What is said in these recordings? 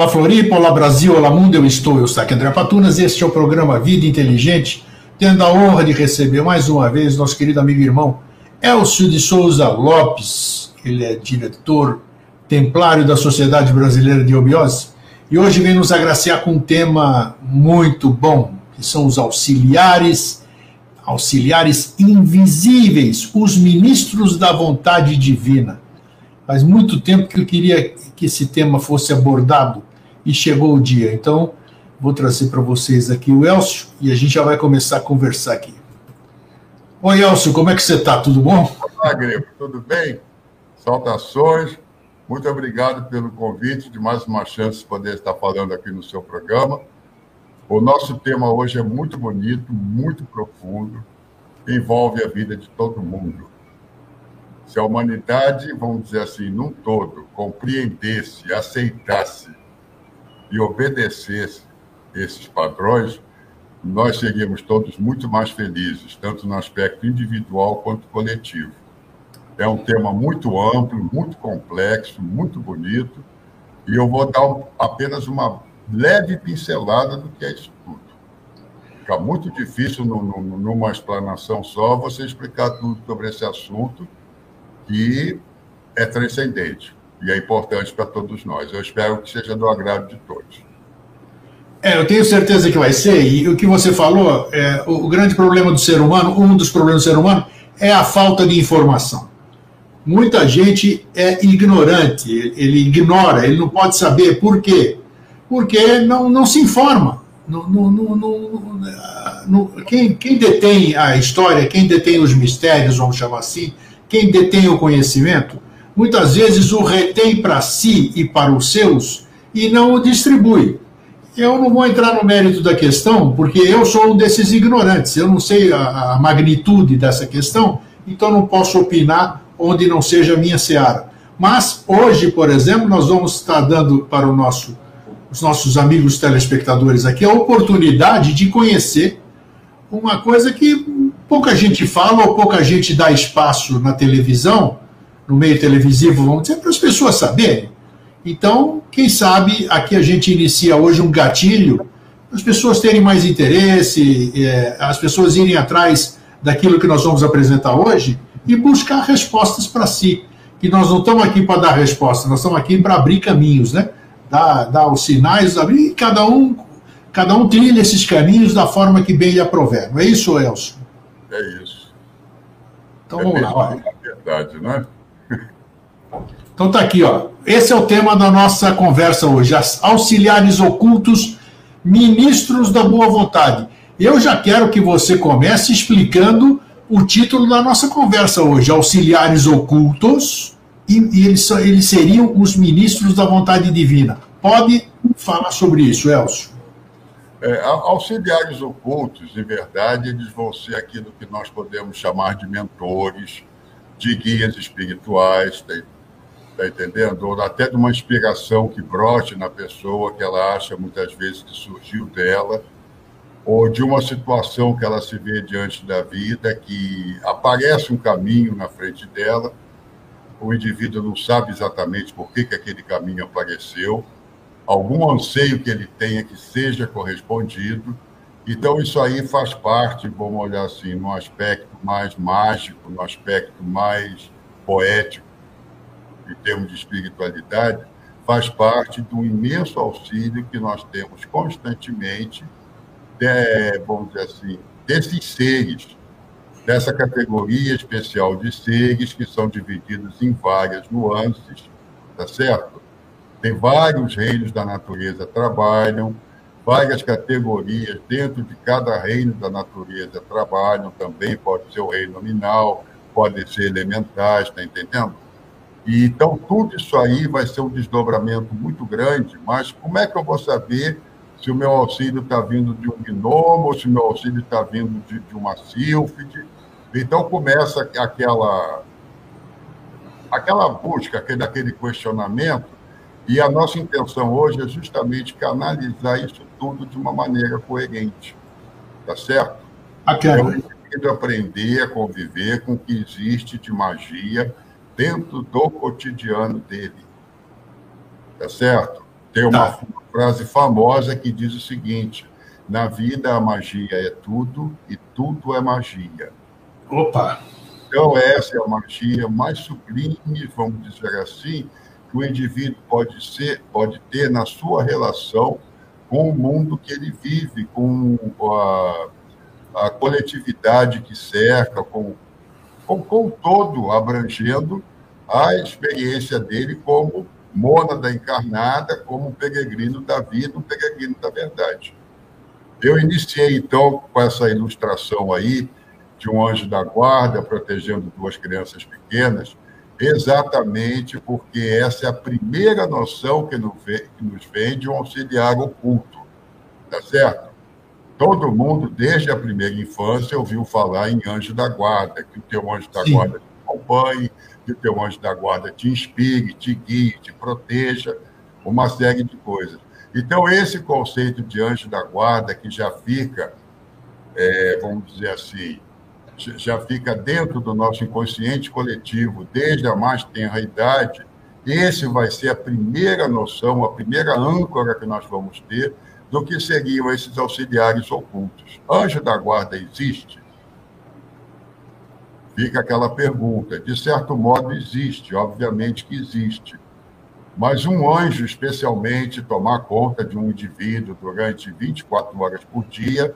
Olá Floripa, olá Brasil, olá mundo, eu estou, eu sou aqui André Patunas. E este é o programa Vida Inteligente, tendo a honra de receber mais uma vez nosso querido amigo e irmão Elcio de Souza Lopes, ele é diretor templário da Sociedade Brasileira de Obiose, e hoje vem nos agraciar com um tema muito bom, que são os auxiliares, auxiliares invisíveis, os ministros da vontade divina. Faz muito tempo que eu queria que esse tema fosse abordado e chegou o dia. Então, vou trazer para vocês aqui o Elcio e a gente já vai começar a conversar aqui. Oi, Elcio, como é que você está? Tudo bom? Olá, Grego, tudo bem? Saudações. Muito obrigado pelo convite, de mais uma chance de poder estar falando aqui no seu programa. O nosso tema hoje é muito bonito, muito profundo, envolve a vida de todo mundo. Se a humanidade, vamos dizer assim, num todo, compreendesse, aceitasse e obedecesse esses padrões, nós seríamos todos muito mais felizes, tanto no aspecto individual quanto coletivo. É um tema muito amplo, muito complexo, muito bonito, e eu vou dar apenas uma leve pincelada do que é isso tudo. Fica muito difícil, numa explanação só, você explicar tudo sobre esse assunto, que é transcendente e é importante para todos nós. Eu espero que seja do agrado de todos. É, eu tenho certeza que vai ser, e o que você falou, é, o, grande problema do ser humano, um dos problemas do ser humano, é a falta de informação. Muita gente é ignorante, ele ignora, ele não pode saber por quê. Porque não, não se informa. No, no, no, quem, quem detém a história, quem detém os mistérios, vamos chamar assim, quem detém o conhecimento, muitas vezes o retém para si e para os seus e não o distribui. Eu não vou entrar no mérito da questão, porque eu sou um desses ignorantes, eu não sei a, a magnitude dessa questão, então não posso opinar onde não seja minha seara. Mas hoje, por exemplo, nós vamos estar dando para nosso, os nossos amigos telespectadores aqui a oportunidade de conhecer uma coisa que pouca gente fala ou pouca gente dá espaço na televisão, no meio televisivo, vamos dizer, para as pessoas saberem. Então, quem sabe aqui a gente inicia hoje um gatilho, as pessoas terem mais interesse, é, as pessoas irem atrás daquilo que nós vamos apresentar hoje e buscar respostas para si. Que nós não estamos aqui para dar resposta, nós estamos aqui para abrir caminhos, né? Dar, dar os sinais, abrir, e cada um, cada um trilha esses caminhos da forma que bem lhe aprover. Não é isso, Elcio? É isso. Então é vamos lá. Olha. É verdade, né? Então tá aqui, ó. Esse é o tema da nossa conversa hoje. Auxiliares ocultos, ministros da boa vontade. Eu já quero que você comece explicando o título da nossa conversa hoje: Auxiliares ocultos, e, eles, eles seriam os ministros da vontade divina. Pode falar sobre isso, Elcio. É, auxiliares ocultos, de verdade, eles vão ser aquilo que nós podemos chamar de mentores, de guias espirituais, tá, tá entendendo? Ou até de uma inspiração que brote na pessoa, que ela acha muitas vezes que surgiu dela, ou de uma situação que ela se vê diante da vida, que aparece um caminho na frente dela, o indivíduo não sabe exatamente por que, que aquele caminho apareceu, algum anseio que ele tenha que seja correspondido. Então, isso aí faz parte, vamos olhar assim, no aspecto mais mágico, no aspecto mais poético, em termos de espiritualidade, faz parte do imenso auxílio que nós temos constantemente, de, vamos dizer assim, desses seres, dessa categoria especial de seres que são divididos em várias nuances, tá certo? Tem vários reinos da natureza trabalham, várias categorias dentro de cada reino da natureza trabalham também, pode ser o reino nominal, pode ser elementais, está entendendo? E, então, tudo isso aí vai ser um desdobramento muito grande, mas como é que eu vou saber se o meu auxílio está vindo de um gnomo ou se o meu auxílio está vindo de, de uma sílfide? Então, começa aquela, aquela busca, aquele, aquele questionamento, e a nossa intenção hoje é justamente canalizar isso tudo de uma maneira coerente. Tá certo? Bacana. Eu aprender a conviver com o que existe de magia dentro do cotidiano dele. Tá certo? Tem uma tá. frase famosa que diz o seguinte: na vida a magia é tudo e tudo é magia. Opa! Então, essa é a magia mais sublime, vamos dizer assim, que o indivíduo pode ser, pode ter na sua relação com o mundo que ele vive, com a, a coletividade que cerca, com, com, com todo abrangendo a experiência dele como mônada encarnada, como um peregrino da vida, um peregrino da verdade. Eu iniciei, então, com essa ilustração aí de um anjo da guarda protegendo duas crianças pequenas, exatamente porque essa é a primeira noção que nos vem de um auxiliar oculto, tá certo? Todo mundo, desde a primeira infância, ouviu falar em anjo da guarda, que o teu anjo da Sim. guarda acompanhe, que o teu anjo da guarda te inspire, te guie, te proteja, uma série de coisas. Então, esse conceito de anjo da guarda, que já fica, é, vamos dizer assim, já fica dentro do nosso inconsciente coletivo desde a mais tenra idade, esse vai ser a primeira noção, a primeira âncora que nós vamos ter do que seriam esses auxiliares ocultos. Anjo da guarda existe? Fica aquela pergunta. De certo modo, existe, obviamente que existe. Mas um anjo, especialmente, tomar conta de um indivíduo durante 24 horas por dia,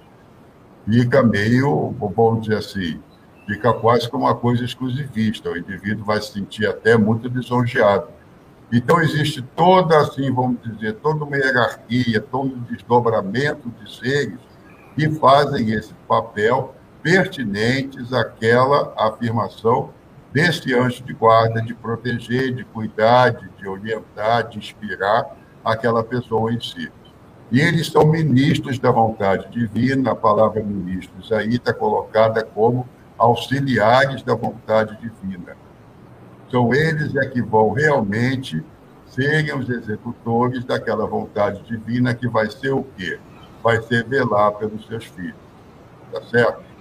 fica meio, vamos dizer assim, fica quase como uma coisa exclusivista. O indivíduo vai se sentir até muito lisonjeado. Então, existe toda, assim, vamos dizer, toda uma hierarquia, todo um desdobramento de seres que fazem esse papel pertinentes àquela afirmação desse anjo de guarda, de proteger, de cuidar, de orientar, de inspirar aquela pessoa em si. E eles são ministros da vontade divina, a palavra ministros aí está colocada como auxiliares da vontade divina. São eles é que vão realmente serem os executores daquela vontade divina que vai ser o quê? Vai ser velar pelos seus filhos. Tá certo?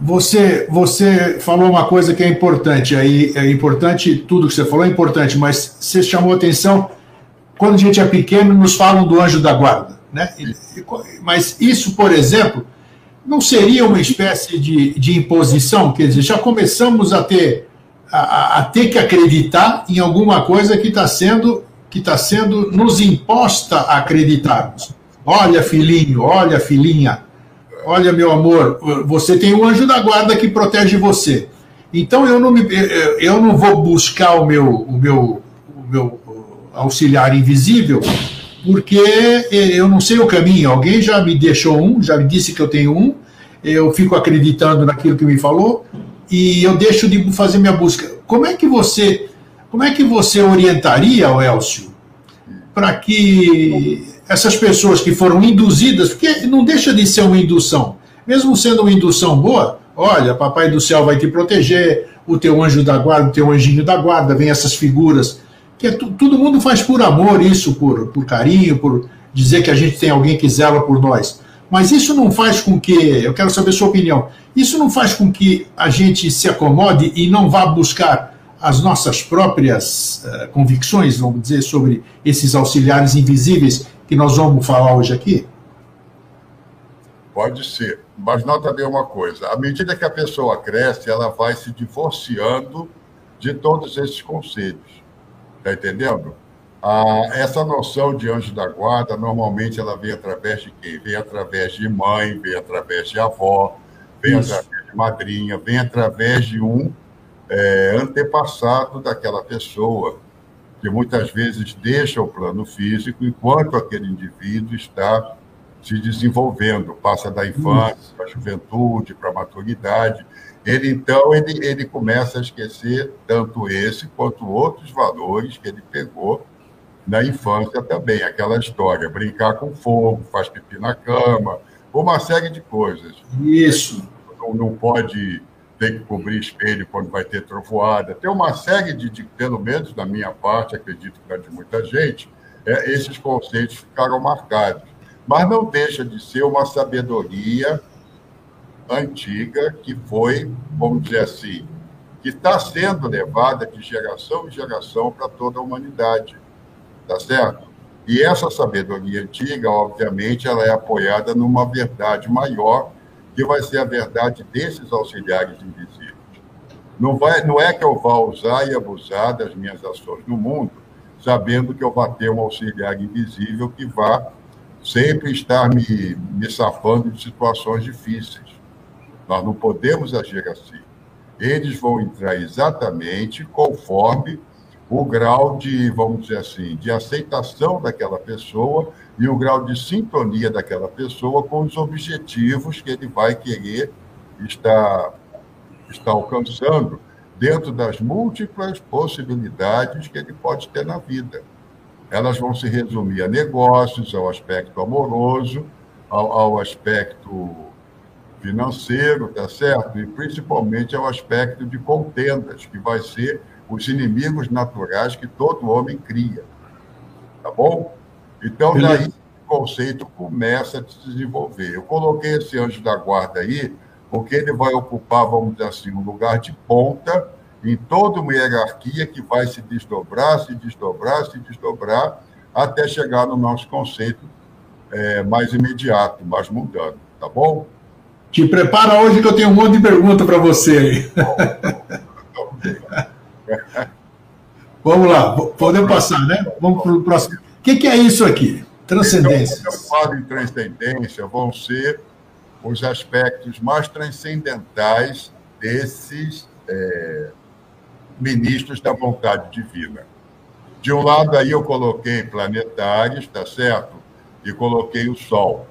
Você, você falou uma coisa que é importante aí, é importante, tudo que você falou é importante, mas você chamou atenção, quando a gente é pequeno, nos falam do anjo da guarda, né? Mas isso, por exemplo, não seria uma espécie de, de imposição? Quer dizer, já começamos a ter, a, a ter que acreditar em alguma coisa que está sendo, que está sendo nos imposta a acreditarmos. Olha, filhinho, olha, filhinha, olha, meu amor, você tem um anjo da guarda que protege você. Então eu não, me, eu não vou buscar o meu, o meu, o meu auxiliar invisível, porque eu não sei o caminho. Alguém já me deixou um, já me disse que eu tenho um, eu fico acreditando naquilo que me falou e eu deixo de fazer minha busca. Como é que você, como é que você orientaria, Elcio, para que essas pessoas que foram induzidas, porque não deixa de ser uma indução, mesmo sendo uma indução boa, olha, papai do céu vai te proteger, o teu anjo da guarda, o teu anjinho da guarda, vem essas figuras, que é, todo mundo faz por amor isso, por, por carinho, por dizer que a gente tem alguém que zela por nós. Mas isso não faz com que, eu quero saber sua opinião, isso não faz com que a gente se acomode e não vá buscar as nossas próprias uh, convicções, vamos dizer, sobre esses auxiliares invisíveis que nós vamos falar hoje aqui? Pode ser, mas nota bem uma coisa: à medida que a pessoa cresce, ela vai se divorciando de todos esses conselhos. Está entendendo? Ah, essa noção de anjo da guarda, normalmente ela vem através de quem? Vem através de mãe, vem através de avó, vem Isso. através de madrinha, vem através de um é, antepassado daquela pessoa, que muitas vezes deixa o plano físico enquanto aquele indivíduo está se desenvolvendo, passa da infância para a juventude, para a maturidade. Ele, então, ele, ele começa a esquecer tanto esse quanto outros valores que ele pegou na infância também. Aquela história, brincar com fogo, faz pipi na cama, uma série de coisas. Isso. Não, não pode tem que cobrir espelho quando vai ter trovoada. Tem uma série de, de pelo menos da minha parte, acredito que é de muita gente, é, esses conceitos ficaram marcados. Mas não deixa de ser uma sabedoria antiga que foi, vamos dizer assim, que está sendo levada de geração em geração para toda a humanidade. Tá certo? E essa sabedoria antiga, obviamente, ela é apoiada numa verdade maior, que vai ser a verdade desses auxiliares invisíveis. Não, vai, não é que eu vá usar e abusar das minhas ações no mundo, sabendo que eu vou ter um auxiliar invisível que vá sempre estar me, me safando de situações difíceis. Nós não podemos agir assim. Eles vão entrar exatamente conforme o grau de, vamos dizer assim, de aceitação daquela pessoa e o grau de sintonia daquela pessoa com os objetivos que ele vai querer estar, estar alcançando dentro das múltiplas possibilidades que ele pode ter na vida. Elas vão se resumir a negócios, ao aspecto amoroso, ao, ao aspecto financeiro, tá certo? E principalmente ao aspecto de contendas, que vai ser os inimigos naturais que todo homem cria. Tá bom? Então, daí o conceito começa a se desenvolver. Eu coloquei esse anjo da guarda aí, porque ele vai ocupar, vamos dizer assim, um lugar de ponta em toda uma hierarquia que vai se desdobrar, se desdobrar, se desdobrar, até chegar no nosso conceito é, mais imediato, mais mundano. Tá bom? Te prepara hoje que eu tenho um monte de pergunta para você aí. Vamos lá, podemos passar, né? Vamos para o próximo. O que, que, é isso aqui? Transcendência. Então, eu falo em transcendência, vão ser os aspectos mais transcendentais desses é, ministros da vontade divina. De um lado aí eu coloquei planetários, tá certo? E coloquei o Sol.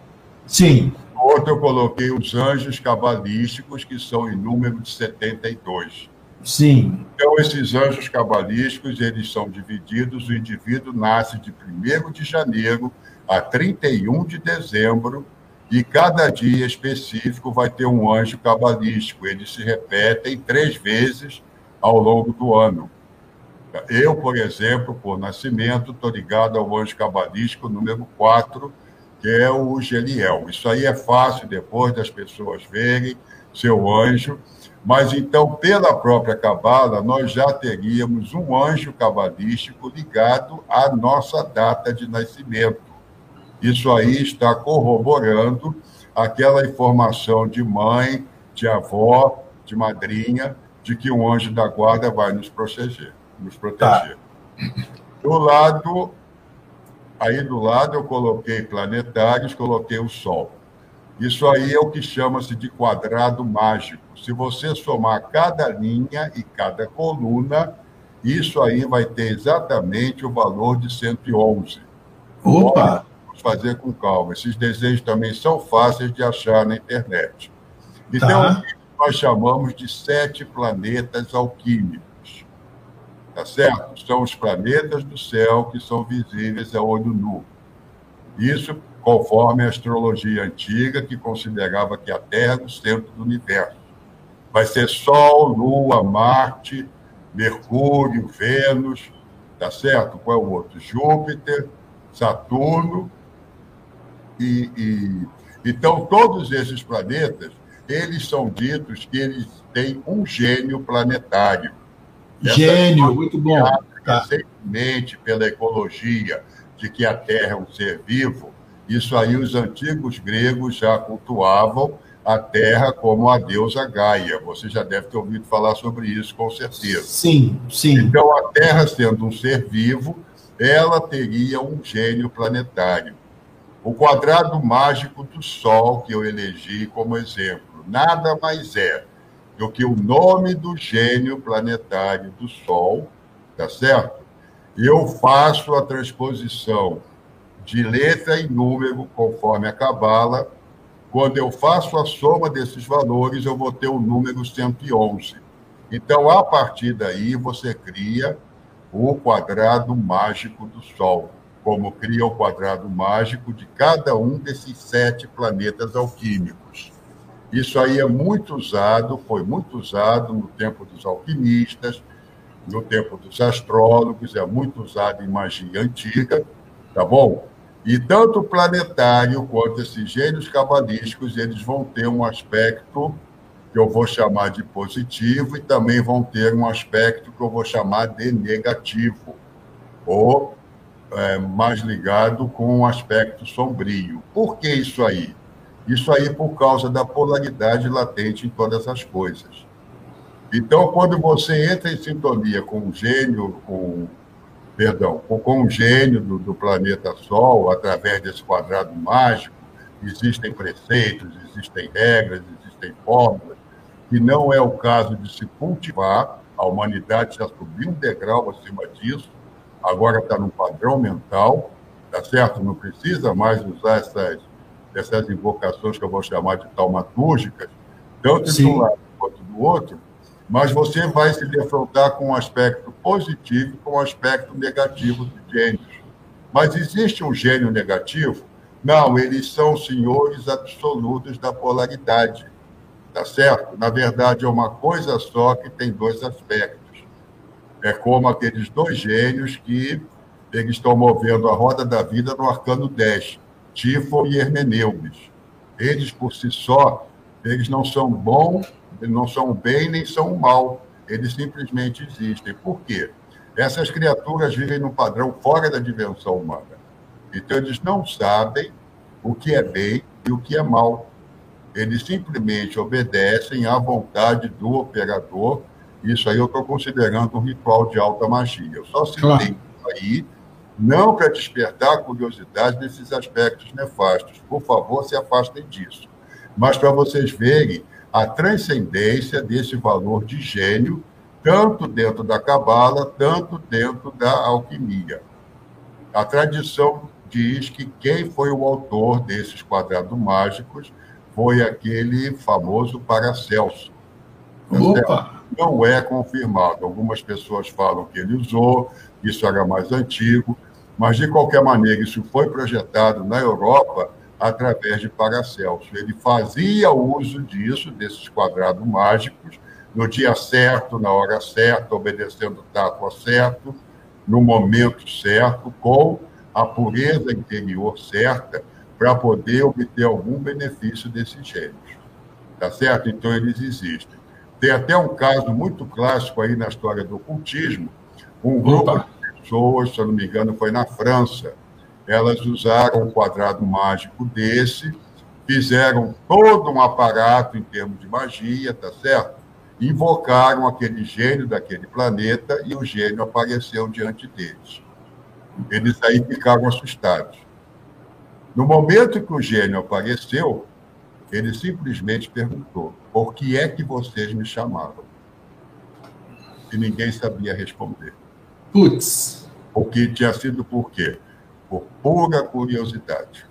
Sim. Do outro eu coloquei os anjos cabalísticos, que são em número de 72. Sim. Então, esses anjos cabalísticos, eles são divididos, o indivíduo nasce de 1 de janeiro a 31 de dezembro, e cada dia específico vai ter um anjo cabalístico. Eles se repetem três vezes ao longo do ano. Eu, por exemplo, por nascimento, estou ligado ao anjo cabalístico número 4, que é o Geliel. Isso aí é fácil depois das pessoas verem seu anjo mas então, pela própria Cabala, nós já teríamos um anjo cabalístico ligado à nossa data de nascimento. Isso aí está corroborando aquela informação de mãe, de avó, de madrinha, de que um anjo da guarda vai nos proteger. Nos proteger. Tá. Do lado, aí do lado eu coloquei planetários, coloquei o Sol. Isso aí é o que chama-se de quadrado mágico. Se você somar cada linha e cada coluna, isso aí vai ter exatamente o valor de 111. Opa! Vamos fazer com calma. Esses desenhos também são fáceis de achar na internet. Então, tá. nós chamamos de sete planetas alquímicos. Tá certo? São os planetas do céu que são visíveis a olho nu. Isso conforme a astrologia antiga, que considerava que a Terra era o centro do universo. Vai ser Sol, Lua, Marte, Mercúrio, Vênus, tá certo? Qual é o outro? Júpiter, Saturno. E, e, então, todos esses planetas, eles são ditos que eles têm um gênio planetário. Gênio, muito bom. Tá. Recentemente, pela ecologia, de que a Terra é um ser vivo, isso aí os antigos gregos já cultuavam a Terra como a deusa Gaia. Você já deve ter ouvido falar sobre isso, com certeza. Sim, sim. Então, a Terra, sendo um ser vivo, ela teria um gênio planetário. O quadrado mágico do Sol, que eu elegi como exemplo, nada mais é do que o nome do gênio planetário do Sol, tá certo? Eu faço a transposição de letra e número, conforme a cabala. Quando eu faço a soma desses valores, eu vou ter o número 111. Então, a partir daí, você cria o quadrado mágico do Sol, como cria o quadrado mágico de cada um desses sete planetas alquímicos. Isso aí é muito usado, foi muito usado no tempo dos alquimistas, no tempo dos astrólogos, é muito usado em magia antiga, tá bom? E tanto o planetário quanto esses gênios cabalísticos, eles vão ter um aspecto que eu vou chamar de positivo e também vão ter um aspecto que eu vou chamar de negativo. Ou é, mais ligado com um aspecto sombrio. Por que isso aí? Isso aí por causa da polaridade latente em todas as coisas. Então, quando você entra em sintonia com o gênio, com, perdão, com, o gênio do, do planeta Sol, através desse quadrado mágico, existem preceitos, existem regras, existem fórmulas, e não é o caso de se cultivar, a humanidade já subiu um degrau acima disso, agora está num padrão mental, tá certo? Não precisa mais usar essas, essas invocações que eu vou chamar de taumatúrgicas, tanto de um lado quanto do outro, mas você vai se defrontar com um aspecto positivo e com um aspecto negativo de gênios. Mas existe um gênio negativo? Não, eles são senhores absolutos da polaridade, tá certo? Na verdade, é uma coisa só que tem dois aspectos. É como aqueles dois gênios que eles estão movendo a roda da vida no arcano 10, Tifo e Hermeneudes. Eles, por si só, eles não são bons, não são bem nem são mal. Eles simplesmente existem. Por quê? Essas criaturas vivem num padrão fora da dimensão humana. Então, eles não sabem o que é bem e o que é mal. Eles simplesmente obedecem à vontade do operador isso aí eu estou considerando um ritual de alta magia. Eu só citei claro. aí, não para despertar a curiosidade desses aspectos nefastos. Por favor, se afastem disso. Mas para vocês verem a transcendência desse valor de gênio, tanto dentro da cabala, tanto dentro da alquimia. A tradição diz que quem foi o autor desses quadrados mágicos foi aquele famoso Paracelso. Opa! não é confirmado. Algumas pessoas falam que ele usou, isso era mais antigo, mas de qualquer maneira, isso foi projetado na Europa através de Paracelso. Ele fazia uso disso, desses quadrados mágicos, no dia certo, na hora certa, obedecendo o tato certo, no momento certo, com a pureza interior certa, para poder obter algum benefício desses gênios. Tá certo? Então, eles existem. Tem até um caso muito clássico aí na história do ocultismo. Um grupo Opa. Pessoas, se eu não me engano, foi na França. Elas usaram um quadrado mágico desse, fizeram todo um aparato em termos de magia, tá certo? Invocaram aquele gênio daquele planeta e o gênio apareceu diante deles. Eles aí ficaram assustados. No momento que o gênio apareceu, ele simplesmente perguntou: por que é que vocês me chamavam? E ninguém sabia responder. Putz. Porque tinha sido por quê? Por pura curiosidade.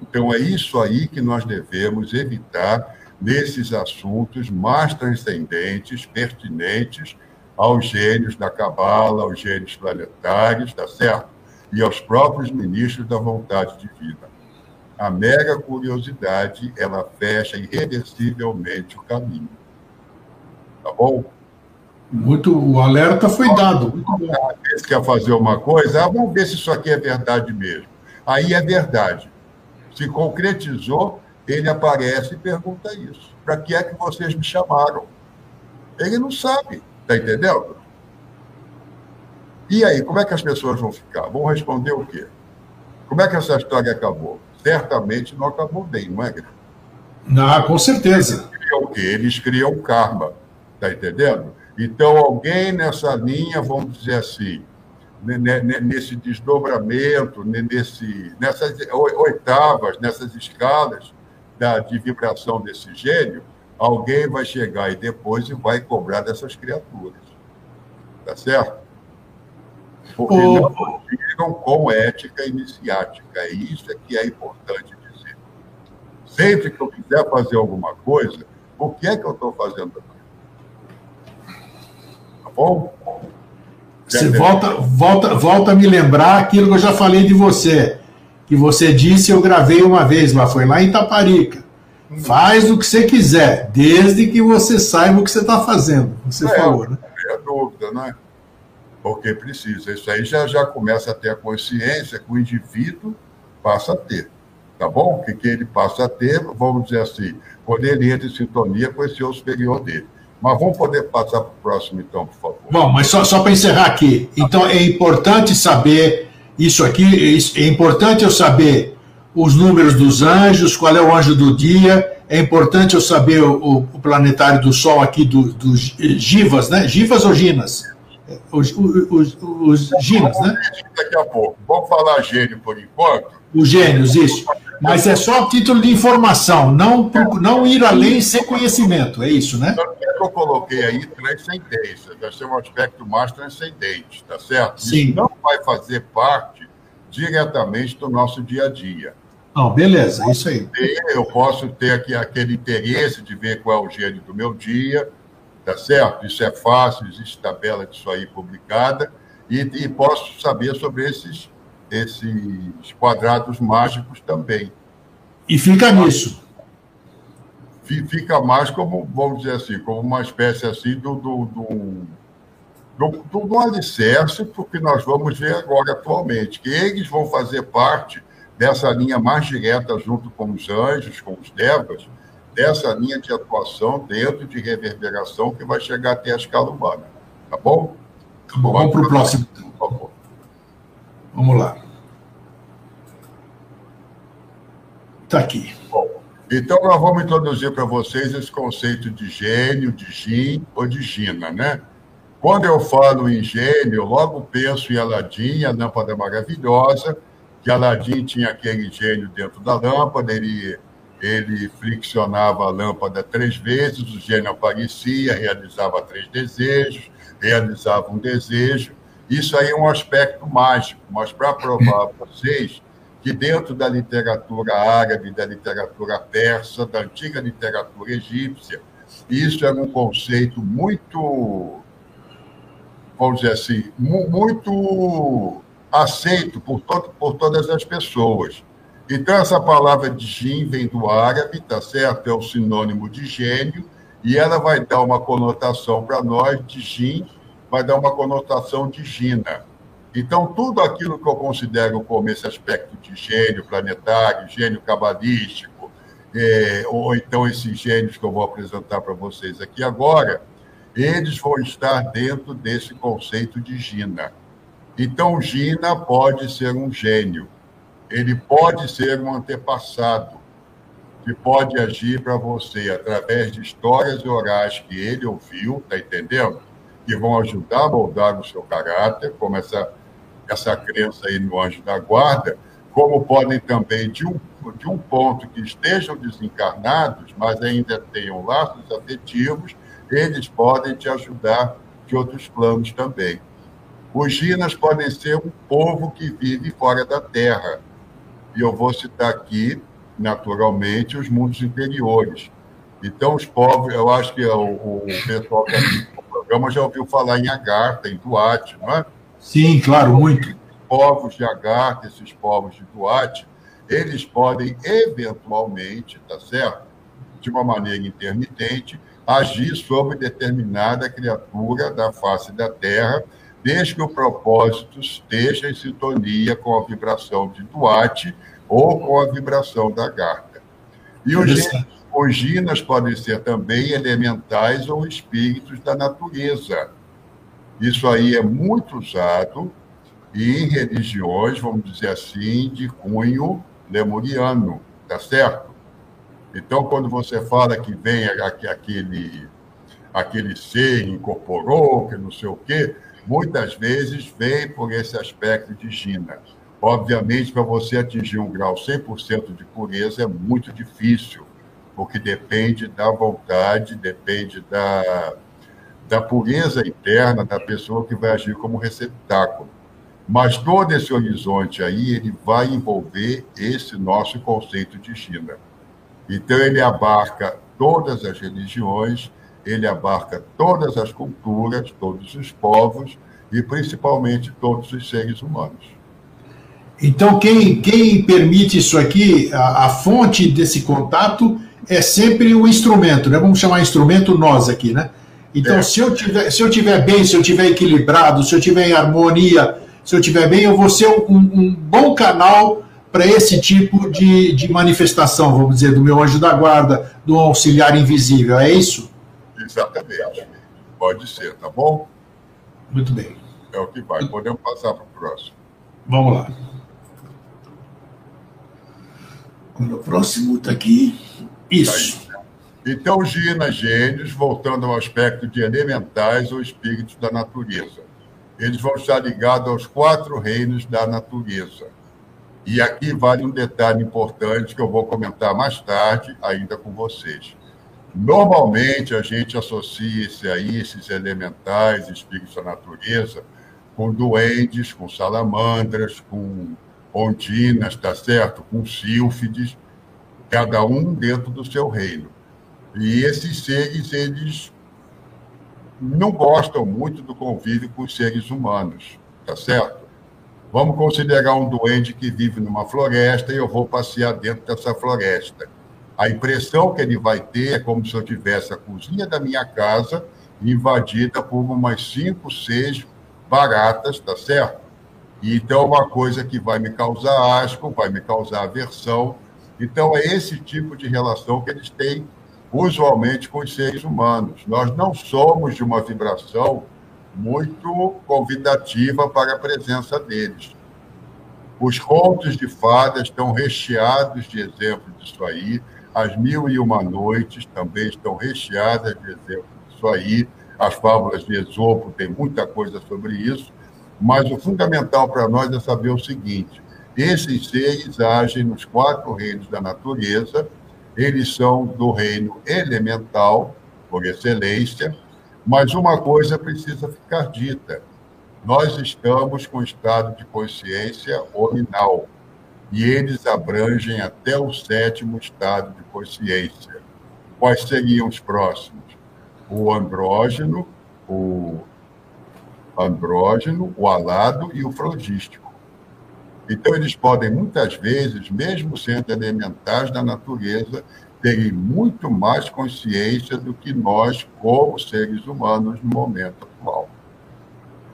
Então é isso aí que nós devemos evitar nesses assuntos mais transcendentes, pertinentes aos gênios da cabala, aos gênios planetários, tá certo? E aos próprios ministros da vontade divina a mera curiosidade, ela fecha irreversivelmente o caminho. Tá bom? Muito, o alerta foi dado. Muito quer fazer uma coisa, ah, vamos ver se isso aqui é verdade mesmo. Aí é verdade. Se concretizou, ele aparece e pergunta isso. Para que é que vocês me chamaram? Ele não sabe, tá entendendo? E aí, como é que as pessoas vão ficar? Vão responder o quê? Como é que essa história acabou? certamente não acabou bem, não é? Não, com certeza. Eles criam o quê? Eles criam karma, tá entendendo? Então, alguém nessa linha, vamos dizer assim, nesse desdobramento, nesse, nessas oitavas, nessas escalas da, de vibração desse gênio, alguém vai chegar e depois vai cobrar dessas criaturas. Tá certo? Porque oh. não digam com ética iniciática. E isso é que é importante dizer. Sempre que eu quiser fazer alguma coisa, por que é que eu estou fazendo bom? Você volta, volta, volta a me lembrar aquilo que eu já falei de você. Que você disse, eu gravei uma vez lá, foi lá em Taparica. Hum. Faz o que você quiser, desde que você saiba o que você está fazendo. Você é, falou, né? É dúvida, né? porque precisa. Isso aí já, já começa a ter a consciência que o indivíduo passa a ter. Tá bom? Que, que ele passa a ter, vamos dizer assim, quando ele entra em sintonia com esse eu superior dele. Mas vamos poder passar para o próximo, então, por favor. Bom, mas só, só para encerrar aqui. Então, é importante saber isso aqui, é importante eu saber os números dos anjos, qual é o anjo do dia, é importante eu saber o, o planetário do Sol aqui dos do Givas, né? Givas ou Ginas? Os, os, os, Ginas, né? Daqui a pouco. Vamos falar gênio por enquanto. Os gênios, isso. Mas é só título de informação, não, não ir além sem conhecimento, é isso, né? Eu coloquei aí transcendência, vai ser um aspecto mais transcendente, tá certo? Sim. Isso não vai fazer parte diretamente do nosso dia a dia. Não, beleza, isso aí. Eu posso ter aqui aquele interesse de ver qual é o gênio do meu dia, tá certo? Isso é fácil, existe tabela disso aí publicada, e, e posso saber sobre esses, esses quadrados mágicos também. E fica nisso. Fica mais como, vamos dizer assim, como uma espécie assim do, do, do do, do, do alicerce, porque nós vamos ver agora atualmente, que eles vão fazer parte dessa linha mais direta junto com os anjos, com os devas, dessa linha de atuação dentro de reverberação que vai chegar até a escala humana. Tá bom? Tá bom vamos para o próximo. Favor. Vamos lá. Está aqui. Bom, então, nós vamos introduzir para vocês esse conceito de gênio, de gin ou de gina, né? Quando eu falo em gênio, eu logo penso em Aladim, a lâmpada maravilhosa, que Aladim tinha aquele gênio dentro da lâmpada, ele, ele friccionava a lâmpada três vezes, o gênio aparecia, realizava três desejos, realizava um desejo. Isso aí é um aspecto mágico, mas para provar a vocês que dentro da literatura árabe, da literatura persa, da antiga literatura egípcia, isso era um conceito muito, vamos dizer assim, muito aceito por, todo, por todas as pessoas. Então, essa palavra de jin vem do árabe, tá certo? É o sinônimo de gênio, e ela vai dar uma conotação para nós de jin, vai dar uma conotação de gina. Então, tudo aquilo que eu considero como esse aspecto de gênio planetário, gênio cabalístico, é, ou então esses gênios que eu vou apresentar para vocês aqui agora, eles vão estar dentro desse conceito de Gina. Então, Gina pode ser um gênio, ele pode ser um antepassado, que pode agir para você através de histórias orais que ele ouviu, tá entendendo? Que vão ajudar a moldar o seu caráter, como essa, essa crença aí no anjo da guarda, como podem também, de um, de um ponto que estejam desencarnados, mas ainda tenham laços afetivos, eles podem te ajudar de outros planos também. Os Ginas podem ser um povo que vive fora da Terra. E eu vou citar aqui, naturalmente, os mundos interiores. Então, os povos, eu acho que o, o pessoal que assiste o programa já ouviu falar em Agartha, em Duarte, não é? Sim, claro, muito. Povos de Agartha, esses povos de Duarte, eles podem eventualmente, tá certo? De uma maneira intermitente, agir sobre determinada criatura da face da Terra desde que o propósito esteja em sintonia com a vibração de Duarte ou com a vibração da Garta. E os, ginas podem ser também elementais ou espíritos da natureza. Isso aí é muito usado em religiões, vamos dizer assim, de cunho lemuriano, tá certo? Então, quando você fala que vem aquele, aquele ser incorporou, que não sei o quê, muitas vezes vem por esse aspecto de Gina. Obviamente, para você atingir um grau 100% de pureza é muito difícil, porque depende da vontade, depende da, da pureza interna da pessoa que vai agir como receptáculo. Mas todo esse horizonte aí, ele vai envolver esse nosso conceito de China. Então, ele abarca todas as religiões, ele abarca todas as culturas, todos os povos e principalmente todos os seres humanos. Então, quem, quem permite isso aqui, a, a fonte desse contato é sempre o instrumento, né? Vamos chamar instrumento nós aqui, né? Então, é. se, eu tiver, se eu tiver bem, se eu tiver equilibrado, se eu tiver em harmonia, se eu tiver bem, eu vou ser um, um bom canal para esse tipo de, de manifestação, vamos dizer, do meu anjo da guarda, do auxiliar invisível, é isso? Exatamente. Pode ser, tá bom? Muito bem. É o que vai. Podemos passar para o próximo. Vamos lá. O próximo está aqui. Isso. Então, Gina, gênios, voltando ao aspecto de elementais ou espíritos da natureza. Eles vão estar ligados aos quatro reinos da natureza. E aqui vale um detalhe importante que eu vou comentar mais tarde, ainda com vocês. Normalmente, a gente associa aí, esses elementais, espíritos da natureza, com duendes, com salamandras, com ondinas, tá certo? Com sílfides, cada um dentro do seu reino. E esses seres, eles não gostam muito do convívio com os seres humanos, tá certo? Vamos considerar um doente que vive numa floresta e eu vou passear dentro dessa floresta. A impressão que ele vai ter é como se eu tivesse a cozinha da minha casa invadida por umas cinco, seis baratas, tá certo? E então é uma coisa que vai me causar asco, vai me causar aversão. Então é esse tipo de relação que eles têm usualmente com os seres humanos. Nós não somos de uma vibração muito convidativa para a presença deles. Os contos de fadas estão recheados de exemplos disso aí. As Mil e Uma Noites também estão recheadas de exemplos disso aí. As fábulas de Esopo têm muita coisa sobre isso. Mas o fundamental para nós é saber o seguinte: esses seres agem nos quatro reinos da natureza eles são do reino elemental, por excelência, mas uma coisa precisa ficar dita: nós estamos com estado de consciência ordinal, e eles abrangem até o sétimo estado de consciência. Quais seriam os próximos? O andrógeno, o andrógeno, o alado e o frogístico. Então, eles podem, muitas vezes, mesmo sendo elementares da natureza, terem muito mais consciência do que nós, como seres humanos, no momento atual.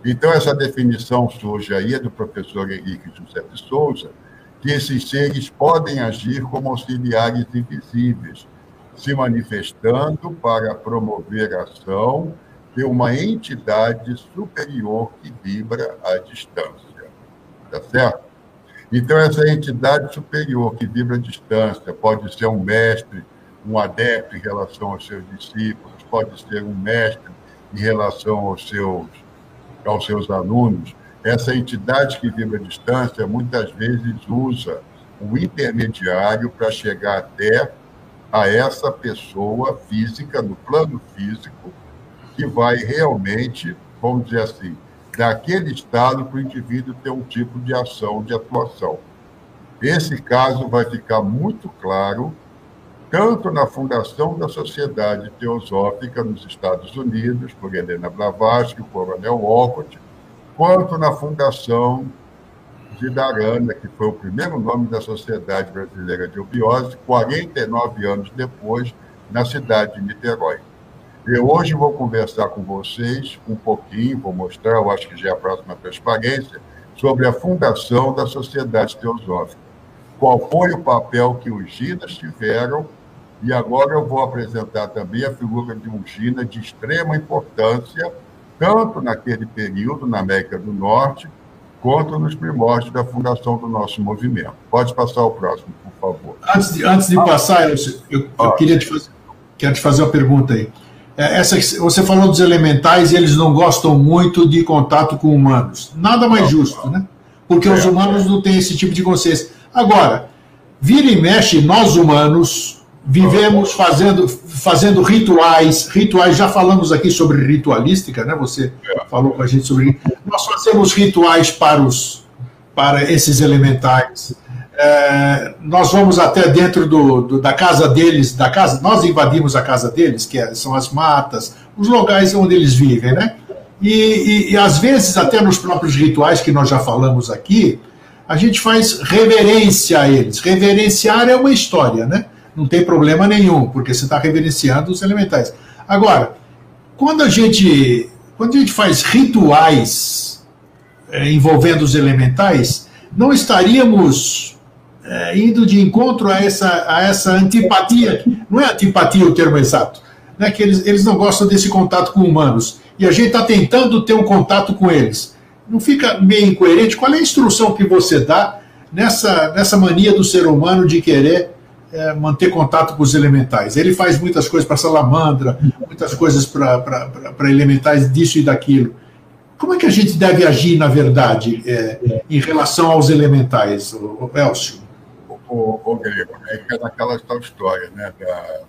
Então, essa definição surge aí do professor Henrique José de Souza, que esses seres podem agir como auxiliares invisíveis, se manifestando para promover a ação de uma entidade superior que vibra à distância. Tá certo? Então, essa entidade superior que vibra à distância pode ser um mestre, um adepto em relação aos seus discípulos, pode ser um mestre em relação aos seus, aos seus alunos. Essa entidade que vibra à distância muitas vezes usa um intermediário para chegar até a essa pessoa física, no plano físico, que vai realmente, vamos dizer assim, daquele estado para o indivíduo ter um tipo de ação, de atuação. Esse caso vai ficar muito claro tanto na fundação da Sociedade Teosófica nos Estados Unidos, por Helena Blavatsky, o Coronel Walcott, quanto na fundação de Darana, que foi o primeiro nome da Sociedade Brasileira de Obiose, 49 anos depois, na cidade de Niterói. Eu hoje vou conversar com vocês um pouquinho, vou mostrar, eu acho que já é a próxima transparência, sobre a fundação da Sociedade Teosófica. Qual foi o papel que os Ginas tiveram, e agora eu vou apresentar também a figura de um Gina de extrema importância, tanto naquele período, na América do Norte, quanto nos primórdios da fundação do nosso movimento. Pode passar o próximo, por favor. Antes de, antes de passar, eu, eu, eu queria te fazer, quero te fazer uma pergunta aí. É, essa, você falou dos elementais e eles não gostam muito de contato com humanos. Nada mais justo, né? Porque é. os humanos não têm esse tipo de consciência. Agora, vira e mexe, nós humanos vivemos fazendo, fazendo rituais, rituais, já falamos aqui sobre ritualística, né? Você falou com a gente sobre. Nós fazemos rituais para, os, para esses elementais é, nós vamos até dentro do, do, da casa deles, da casa, nós invadimos a casa deles, que é, são as matas, os locais onde eles vivem, né? E, e, e, às vezes, até nos próprios rituais que nós já falamos aqui, a gente faz reverência a eles. Reverenciar é uma história, né? Não tem problema nenhum, porque você está reverenciando os elementais. Agora, quando a gente, quando a gente faz rituais é, envolvendo os elementais, não estaríamos é, indo de encontro a essa, a essa antipatia, não é antipatia o termo exato, né, que eles, eles não gostam desse contato com humanos. E a gente está tentando ter um contato com eles. Não fica meio incoerente? Qual é a instrução que você dá nessa, nessa mania do ser humano de querer é, manter contato com os elementais? Ele faz muitas coisas para salamandra, muitas coisas para elementais disso e daquilo. Como é que a gente deve agir, na verdade, é, em relação aos elementais, Elcio? O, o, Grego, é que daquela tal história, né? Da,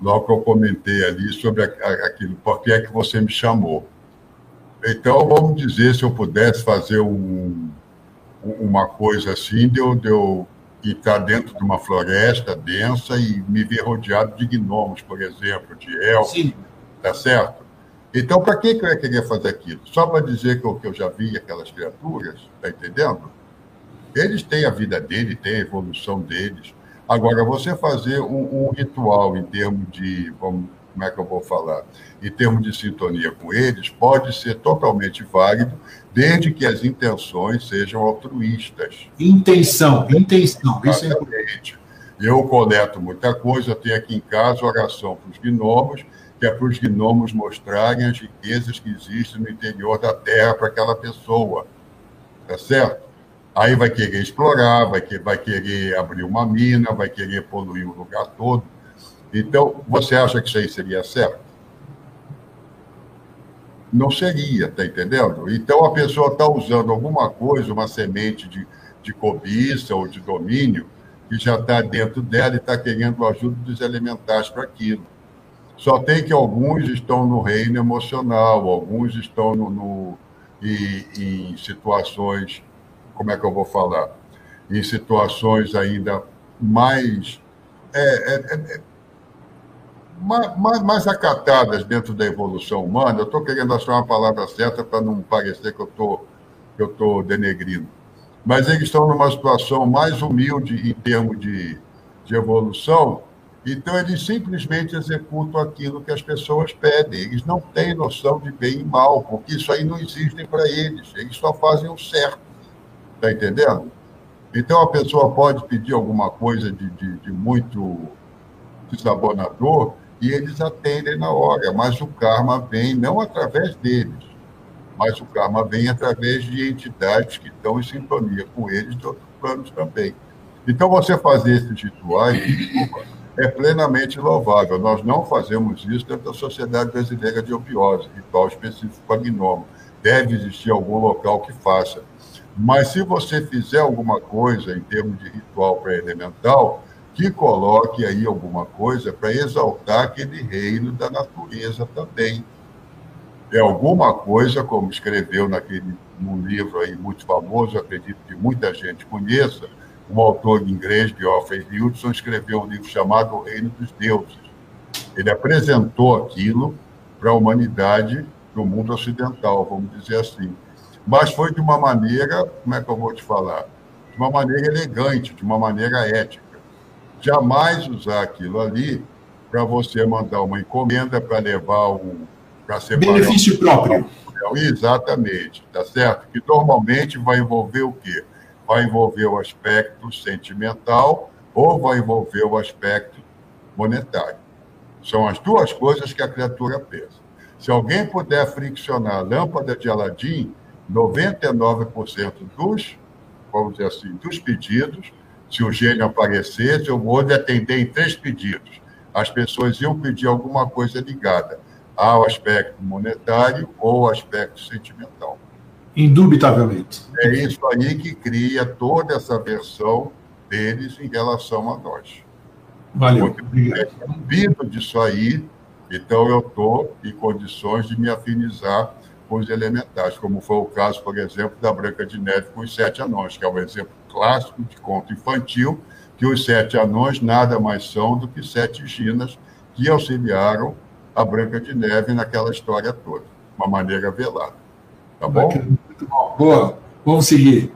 logo que eu comentei ali sobre aquilo, por que é que você me chamou? Então, vamos dizer, se eu pudesse fazer um, uma coisa assim, de de eu estar dentro de uma floresta densa e me ver rodeado de gnomos, por exemplo, de elfos, tá certo? Então, para que, que eu ia querer fazer aquilo? Só para dizer que eu, que eu já vi aquelas criaturas, tá entendendo? Eles têm a vida deles, têm a evolução deles. Agora, você fazer um, um ritual em termos de, vamos, como é que eu vou falar, em termos de sintonia com eles, pode ser totalmente válido, desde que as intenções sejam altruístas. Intenção, intenção. Exatamente. Eu coleto muita coisa, tenho aqui em casa oração para os gnomos, que é para os gnomos mostrarem as riquezas que existem no interior da terra para aquela pessoa. Tá certo? Aí vai querer explorar, vai, que, vai querer abrir uma mina, vai querer poluir o lugar todo. Então, você acha que isso aí seria certo? Não seria, tá entendendo? Então, a pessoa está usando alguma coisa, uma semente de, de cobiça ou de domínio, que já está dentro dela e está querendo a ajuda dos elementares para aquilo. Só tem que alguns estão no reino emocional, alguns estão no, no em, em situações como é que eu vou falar? Em situações ainda mais. É, é, é, mais, mais, acatadas dentro da evolução humana, eu estou querendo achar uma palavra certa para não parecer que eu estou denegrindo. Mas eles estão numa situação mais humilde em termos de, de evolução, então eles simplesmente executam aquilo que as pessoas pedem. Eles não têm noção de bem e mal, porque isso aí não existe para eles. Eles só fazem o certo. Está entendendo? Então a pessoa pode pedir alguma coisa de, de, de muito desabonador e eles atendem na hora, mas o karma vem não através deles, mas o karma vem através de entidades que estão em sintonia com eles de outros planos também. Então, você fazer esses rituais é plenamente louvável. Nós não fazemos isso dentro da Sociedade Brasileira de Opiose, ritual específico para gnomo. Deve existir algum local que faça. Mas se você fizer alguma coisa em termos de ritual pré-elemental, que coloque aí alguma coisa para exaltar aquele reino da natureza também. É alguma coisa, como escreveu naquele num livro aí muito famoso, acredito que muita gente conheça, um autor inglês, Geoffrey Hudson, escreveu um livro chamado O Reino dos Deuses. Ele apresentou aquilo para a humanidade do mundo ocidental, vamos dizer assim mas foi de uma maneira, como é que eu vou te falar? De uma maneira elegante, de uma maneira ética. Jamais usar aquilo ali para você mandar uma encomenda para levar um. Para separar Benefício próprio. Exatamente, tá certo? Que normalmente vai envolver o quê? Vai envolver o aspecto sentimental ou vai envolver o aspecto monetário. São as duas coisas que a criatura pensa. Se alguém puder friccionar a lâmpada de Aladim, 99% dos, vamos dizer assim, dos pedidos, se o gênio aparecesse, eu vou atender em três pedidos. As pessoas iam pedir alguma coisa ligada ao aspecto monetário ou ao aspecto sentimental. Indubitavelmente. É isso aí que cria toda essa versão deles em relação a nós. Valeu. Obrigado. É disso aí, então eu estou em condições de me afinizar com os elementares, como foi o caso, por exemplo, da Branca de Neve com os Sete Anões, que é um exemplo clássico de conto infantil, que os Sete Anões nada mais são do que sete ginas que auxiliaram a Branca de Neve naquela história toda, de uma maneira velada. Tá bom? Boa, vamos seguir.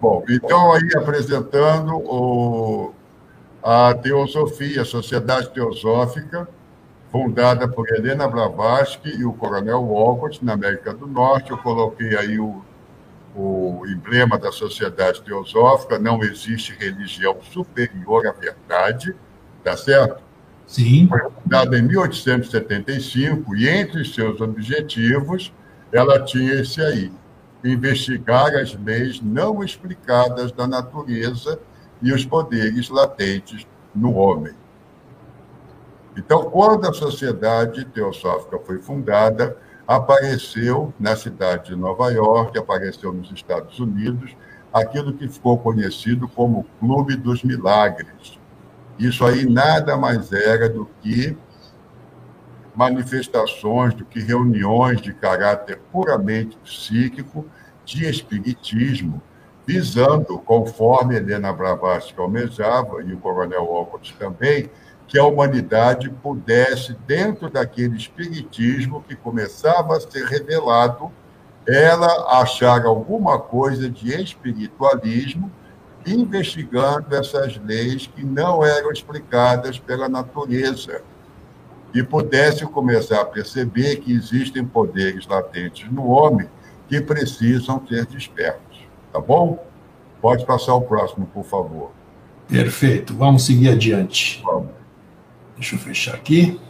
Bom, então aí apresentando o, a teosofia, a Sociedade Teosófica, fundada por Helena Blavatsky e o Coronel Walcott, na América do Norte. Eu coloquei aí o, o emblema da sociedade teosófica, não existe religião superior à verdade, tá certo? Sim. Foi fundada em 1875 e entre seus objetivos ela tinha esse aí: investigar as leis não explicadas da natureza e os poderes latentes no homem. Então, quando a Sociedade Teosófica foi fundada, apareceu na cidade de Nova York, apareceu nos Estados Unidos, aquilo que ficou conhecido como Clube dos Milagres. Isso aí nada mais era do que manifestações, do que reuniões de caráter puramente psíquico, de espiritismo, visando, conforme Helena Blavatsky almejava, e o Coronel Walcott também, que a humanidade pudesse, dentro daquele espiritismo que começava a ser revelado, ela achar alguma coisa de espiritualismo, investigando essas leis que não eram explicadas pela natureza, e pudesse começar a perceber que existem poderes latentes no homem que precisam ser despertos. Tá bom? Pode passar o próximo, por favor. Perfeito. Vamos seguir adiante. Vamos. Deixa eu fechar aqui.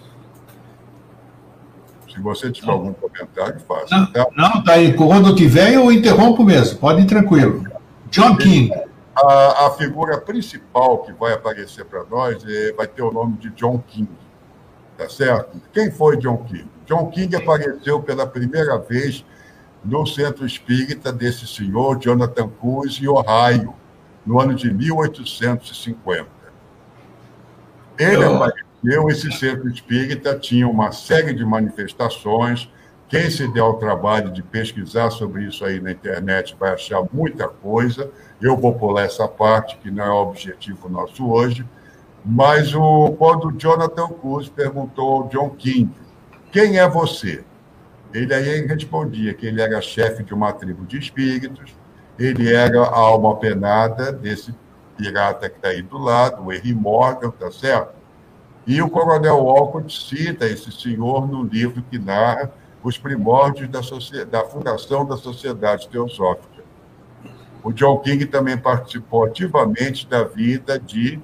Se você tiver algum comentário, faça. Não, tá? não, tá aí. Quando tiver, eu interrompo mesmo. Pode ir tranquilo. John King. A, a figura principal que vai aparecer para nós é, vai ter o nome de John King. Tá certo? Quem foi John King? John King apareceu pela primeira vez no centro espírita desse senhor, Jonathan Cruz, em Ohio, no ano de 1850. Ele apareceu eu, esse centro espírita tinha uma série de manifestações. Quem se der ao trabalho de pesquisar sobre isso aí na internet vai achar muita coisa. Eu vou pular essa parte, que não é o objetivo nosso hoje. Mas o, quando o Jonathan Cruz perguntou ao John King, quem é você? Ele aí respondia que ele era chefe de uma tribo de espíritos, ele era a alma penada desse pirata que está aí do lado, o Henry Morgan, tá certo? E o coronel Walcott cita esse senhor no livro que narra os primórdios da, da fundação da Sociedade Teosófica. O John King também participou ativamente da vida de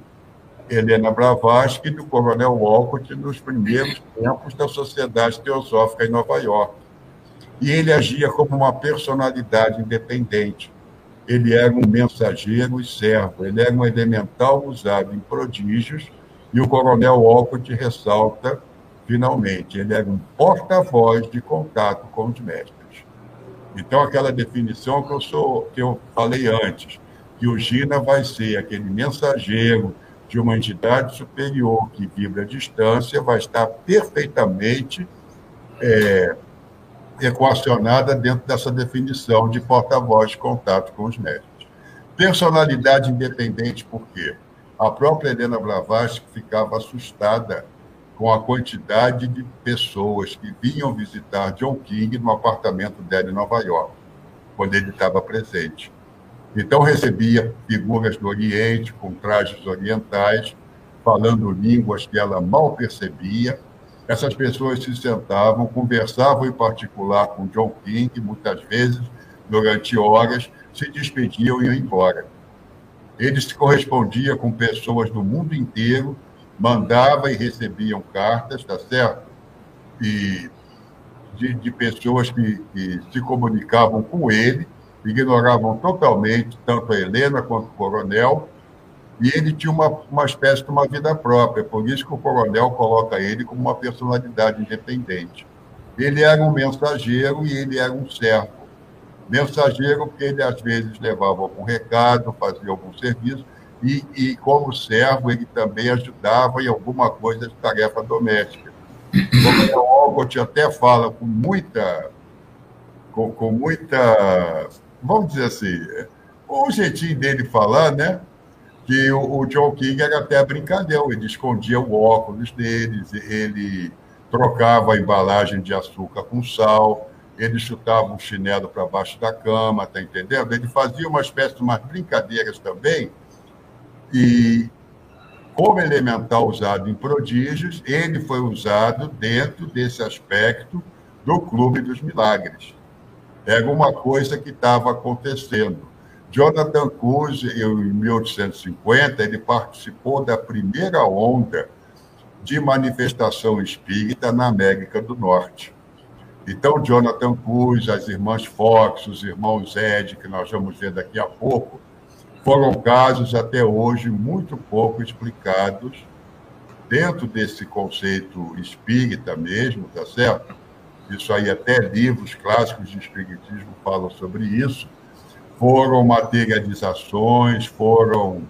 Helena Blavatsky e do coronel Walcott nos primeiros tempos da Sociedade Teosófica em Nova York. E ele agia como uma personalidade independente. Ele era um mensageiro e servo, ele era um elemental usado em prodígios e o coronel Walcott ressalta, finalmente, ele era um porta-voz de contato com os mestres. Então, aquela definição que eu, sou, que eu falei antes, que o Gina vai ser aquele mensageiro de uma entidade superior que vibra à distância, vai estar perfeitamente é, equacionada dentro dessa definição de porta-voz de contato com os mestres. Personalidade independente, por quê? A própria Helena Blavatsky ficava assustada com a quantidade de pessoas que vinham visitar John King no apartamento dela em Nova York, quando ele estava presente. Então, recebia figuras do Oriente, com trajes orientais, falando línguas que ela mal percebia. Essas pessoas se sentavam, conversavam em particular com John King, muitas vezes, durante horas, se despediam e iam embora. Ele se correspondia com pessoas do mundo inteiro, mandava e recebiam cartas, tá certo? E de, de pessoas que, que, se comunicavam com ele, ignoravam totalmente tanto a Helena quanto o coronel, e ele tinha uma, uma espécie de uma vida própria, por isso que o coronel coloca ele como uma personalidade independente. Ele era um mensageiro e ele era um servo mensageiro, porque ele às vezes levava algum recado, fazia algum serviço, e, e como servo ele também ajudava em alguma coisa de tarefa doméstica. Como o Alcott até fala com muita, com, com muita, vamos dizer assim, o jeitinho dele falar, né? Que o, John King era até brincalhão, ele escondia o óculos deles, ele trocava a embalagem de açúcar com sal, ele chutava um chinelo para baixo da cama, tá entendendo? Ele fazia uma espécie de umas brincadeiras também, e como elemental usado em prodígios, ele foi usado dentro desse aspecto do Clube dos Milagres. Era uma coisa que estava acontecendo. Jonathan Cruz, em 1850, ele participou da primeira onda de manifestação espírita na América do Norte. Então, Jonathan Cruz, as irmãs Fox, os irmãos Ed, que nós vamos ver daqui a pouco, foram casos até hoje muito pouco explicados dentro desse conceito espírita mesmo, tá certo? Isso aí até livros clássicos de espiritismo falam sobre isso. Foram materializações, foram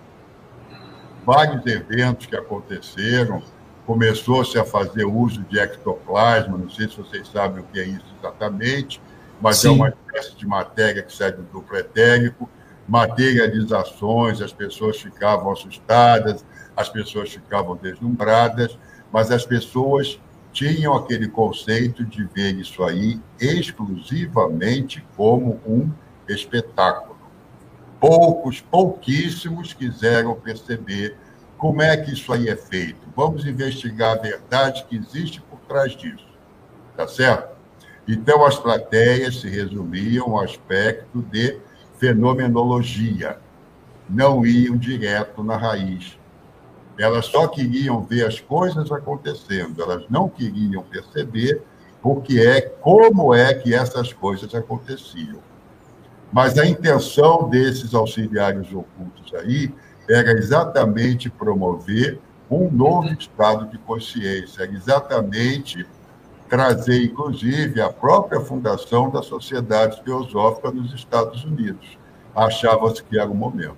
vários eventos que aconteceram, começou-se a fazer uso de ectoplasma, não sei se vocês sabem o que é isso exatamente, mas é Sim. é uma espécie de matéria que sai do duplo etérico, materializações, as pessoas ficavam assustadas, as pessoas ficavam deslumbradas, mas as pessoas tinham aquele conceito de ver isso aí exclusivamente como um espetáculo. Poucos, pouquíssimos quiseram perceber como é que isso aí é feito. Vamos investigar a verdade que existe por trás disso. Tá certo? Então, as plateias se resumiam ao aspecto de fenomenologia. Não iam direto na raiz. Elas só queriam ver as coisas acontecendo, elas não queriam perceber o que é, como é que essas coisas aconteciam. Mas a intenção desses auxiliares ocultos aí era exatamente promover um novo estado de consciência, exatamente trazer, inclusive, a própria fundação da Sociedade Teosófica nos Estados Unidos. Achava-se que era o momento.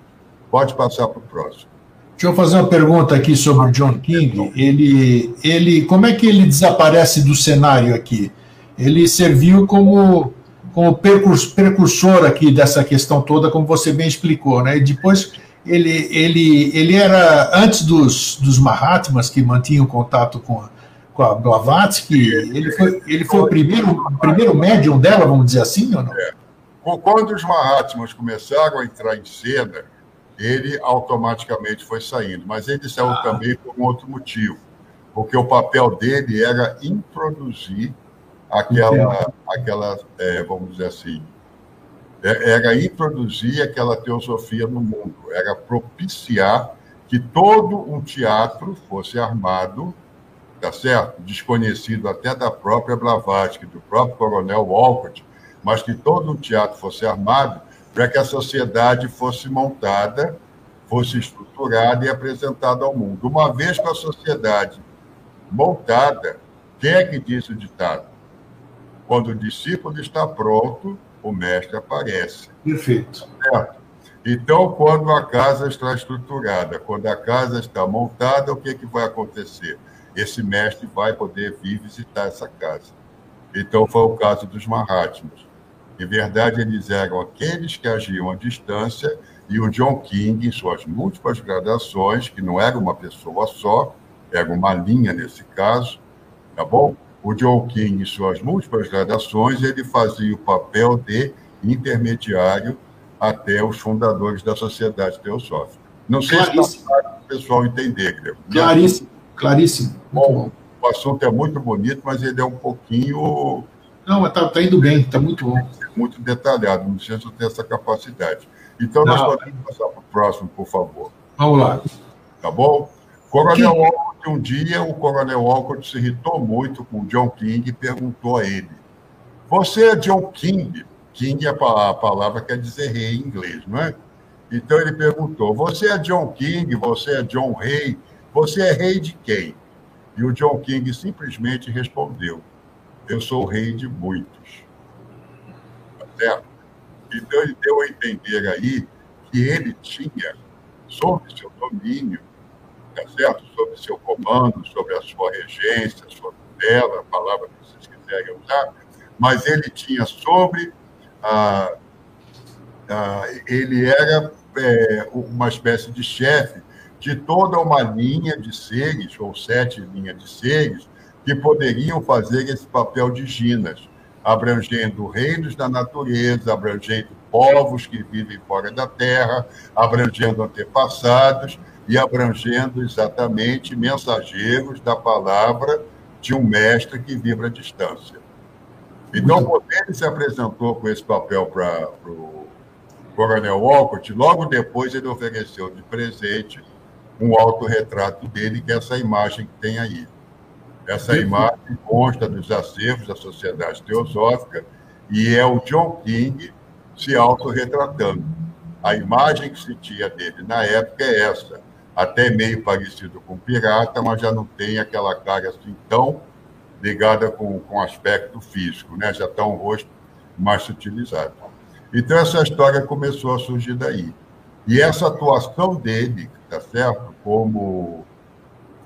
Pode passar para o próximo. Deixa eu fazer uma pergunta aqui sobre o John King. Ele, ele, como é que ele desaparece do cenário aqui? Ele serviu como, como precursor aqui dessa questão toda, como você bem explicou, né? E depois ele, ele, ele era, antes dos, dos Mahatmas, que mantinham contato com a, com a Blavatsky, ele foi, ele foi o primeiro, o primeiro médium dela, vamos dizer assim, ou não? É. Quando os Mahatmas começaram a entrar em cena, ele automaticamente foi saindo. Mas ele saiu ah. também por um outro motivo, porque o papel dele era introduzir aquela, aquela é, vamos dizer assim, é, era introduzir aquela teosofia no mundo, era propiciar que todo um teatro fosse armado, tá certo? Desconhecido até da própria Blavatsky, do próprio Coronel Walcott, mas que todo um teatro fosse armado para que a sociedade fosse montada, fosse estruturada e apresentada ao mundo. Uma vez com a sociedade montada, quem é que disse o ditado? Quando o discípulo está pronto, o mestre aparece. Perfeito. Certo? Então, quando a casa está estruturada, quando a casa está montada, o que, que vai acontecer? Esse mestre vai poder vir visitar essa casa. Então, foi o caso dos Mahatmas. Em verdade, eles eram aqueles que agiam à distância, e o John King, em suas múltiplas gradações, que não era uma pessoa só, era uma linha nesse caso, tá bom? O John King, em suas múltiplas gradações, ele fazia o papel de intermediário até os fundadores da Sociedade Teosófica. Não sei claríssimo. se está para o pessoal entender, Grego. Claríssimo, claríssimo. Bom, o assunto é muito bonito, mas ele é um pouquinho... Não, está tá indo bem, está muito bom. Muito detalhado, não sei se eu tenho essa capacidade. Então, não. nós podemos passar para o próximo, por favor. Vamos lá. Tá bom? Coronel que... um dia o Coronel Walcott se irritou muito com o John King e perguntou a ele: Você é John King? King é a palavra que quer dizer rei em inglês, não é? Então ele perguntou: Você é John King? Você é John Rei? Você é rei de quem? E o John King simplesmente respondeu: Eu sou rei de muitos. Tá certo? Então ele deu a entender aí que ele tinha, sob seu domínio, tá certo? sobre seu comando, sobre a sua regência, sua tutela, a palavra que vocês quiserem usar, mas ele tinha sobre. Ah, ah, ele era é, uma espécie de chefe de toda uma linha de seres, ou sete linhas de seres, que poderiam fazer esse papel de ginas, abrangendo reinos da natureza, abrangendo povos que vivem fora da terra, abrangendo antepassados e abrangendo exatamente mensageiros da palavra de um mestre que vive à distância. Então, quando ele se apresentou com esse papel para o Coronel Walcott, logo depois ele ofereceu de presente um autorretrato dele, que é essa imagem que tem aí. Essa imagem consta dos acervos da Sociedade Teosófica e é o John King se autorretratando. A imagem que se tinha dele na época é essa, até meio parecido com pirata, mas já não tem aquela cara assim tão ligada com, com aspecto físico, né? já está um rosto mais sutilizado. Então, essa história começou a surgir daí. E essa atuação dele, tá certo, como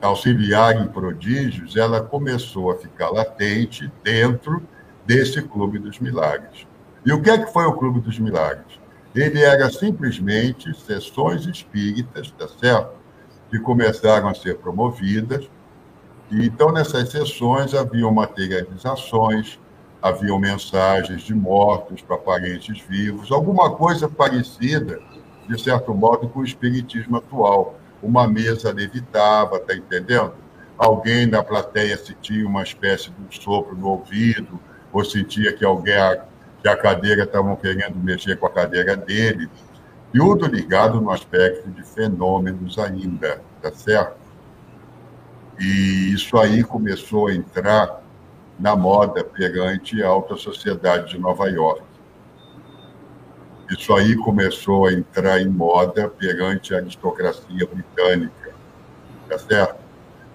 auxiliar em prodígios, ela começou a ficar latente dentro desse Clube dos Milagres. E o que é que foi o Clube dos Milagres? Ele era simplesmente sessões espíritas, tá certo? Que começaram a ser promovidas. E então, nessas sessões, haviam materializações, haviam mensagens de mortos para parentes vivos, alguma coisa parecida, de certo modo, com o espiritismo atual. Uma mesa levitava, tá entendendo? Alguém na plateia sentia uma espécie de um sopro no ouvido, ou sentia que alguém que a cadeira estavam querendo mexer com a cadeira dele. Tudo ligado no aspecto de fenômenos ainda, tá certo? E isso aí começou a entrar na moda perante a alta sociedade de Nova York. Isso aí começou a entrar em moda perante a aristocracia britânica, tá certo?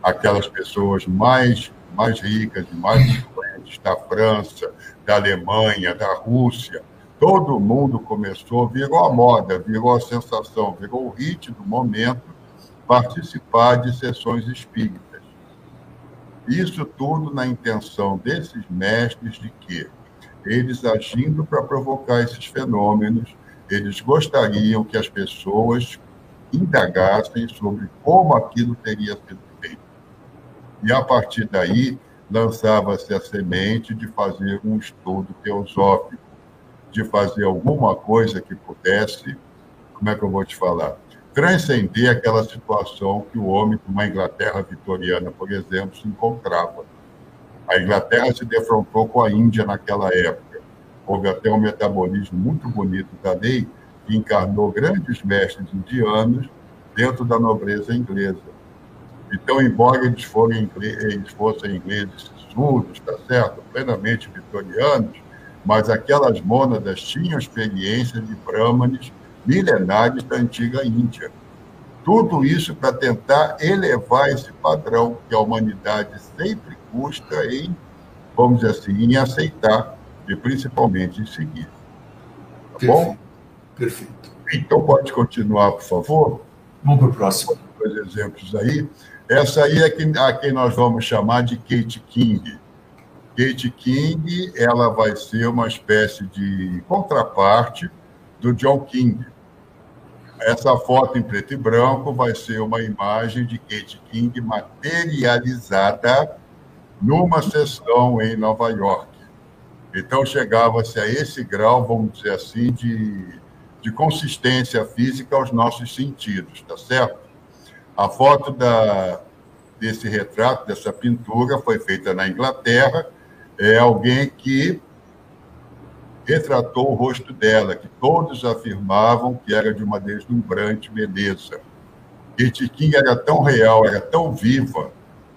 Aquelas pessoas mais, mais ricas e mais influentes da França, da Alemanha, da Rússia, todo mundo começou, virou a moda, virou a sensação, virou o hit do momento participar de sessões espíritas. Isso tudo na intenção desses mestres de que eles agindo para provocar esses fenômenos, eles gostariam que as pessoas indagassem sobre como aquilo teria sido feito. E a partir daí lançava-se a semente de fazer um estudo teosófico, de fazer alguma coisa que pudesse, como é que eu vou te falar? transcender aquela situação que o homem, como a Inglaterra vitoriana, por exemplo, se encontrava. A Inglaterra se defrontou com a Índia naquela época. Houve até um metabolismo muito bonito da lei que encarnou grandes mestres indianos dentro da nobreza inglesa. Então, embora eles, forem, eles fossem ingleses surdos, tá certo, plenamente vitorianos, mas aquelas mônadas tinham experiência de brahmanes milenares da antiga Índia. Tudo isso para tentar elevar esse padrão que a humanidade sempre custa em, vamos dizer assim, em aceitar e principalmente em seguir. Tá Perfeito. bom? Perfeito. Então pode continuar, por favor? Vamos para o próximo. Dois exemplos aí. Essa aí é quem, a quem nós vamos chamar de Kate King. Kate King, ela vai ser uma espécie de contraparte do John King. Essa foto em preto e branco vai ser uma imagem de Kate King materializada numa sessão em Nova York. Então, chegava-se a esse grau, vamos dizer assim, de, de consistência física aos nossos sentidos, tá certo? A foto da, desse retrato, dessa pintura, foi feita na Inglaterra. É alguém que retratou o rosto dela, que todos afirmavam que era de uma deslumbrante beleza. King era tão real, era tão viva,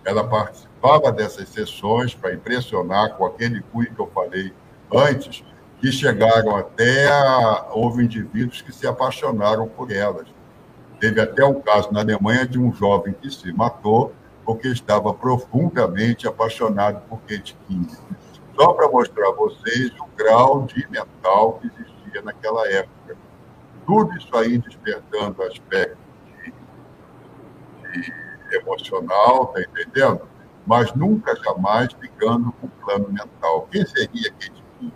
ela participava dessas sessões para impressionar com aquele cunho que eu falei antes, que chegaram até a... houve indivíduos que se apaixonaram por elas. Teve até um caso na Alemanha de um jovem que se matou porque estava profundamente apaixonado por Kate King só para mostrar a vocês o grau de mental que existia naquela época. Tudo isso aí despertando aspecto de, de emocional, tá entendendo? Mas nunca, jamais ligando com plano mental. Quem seria Kate King?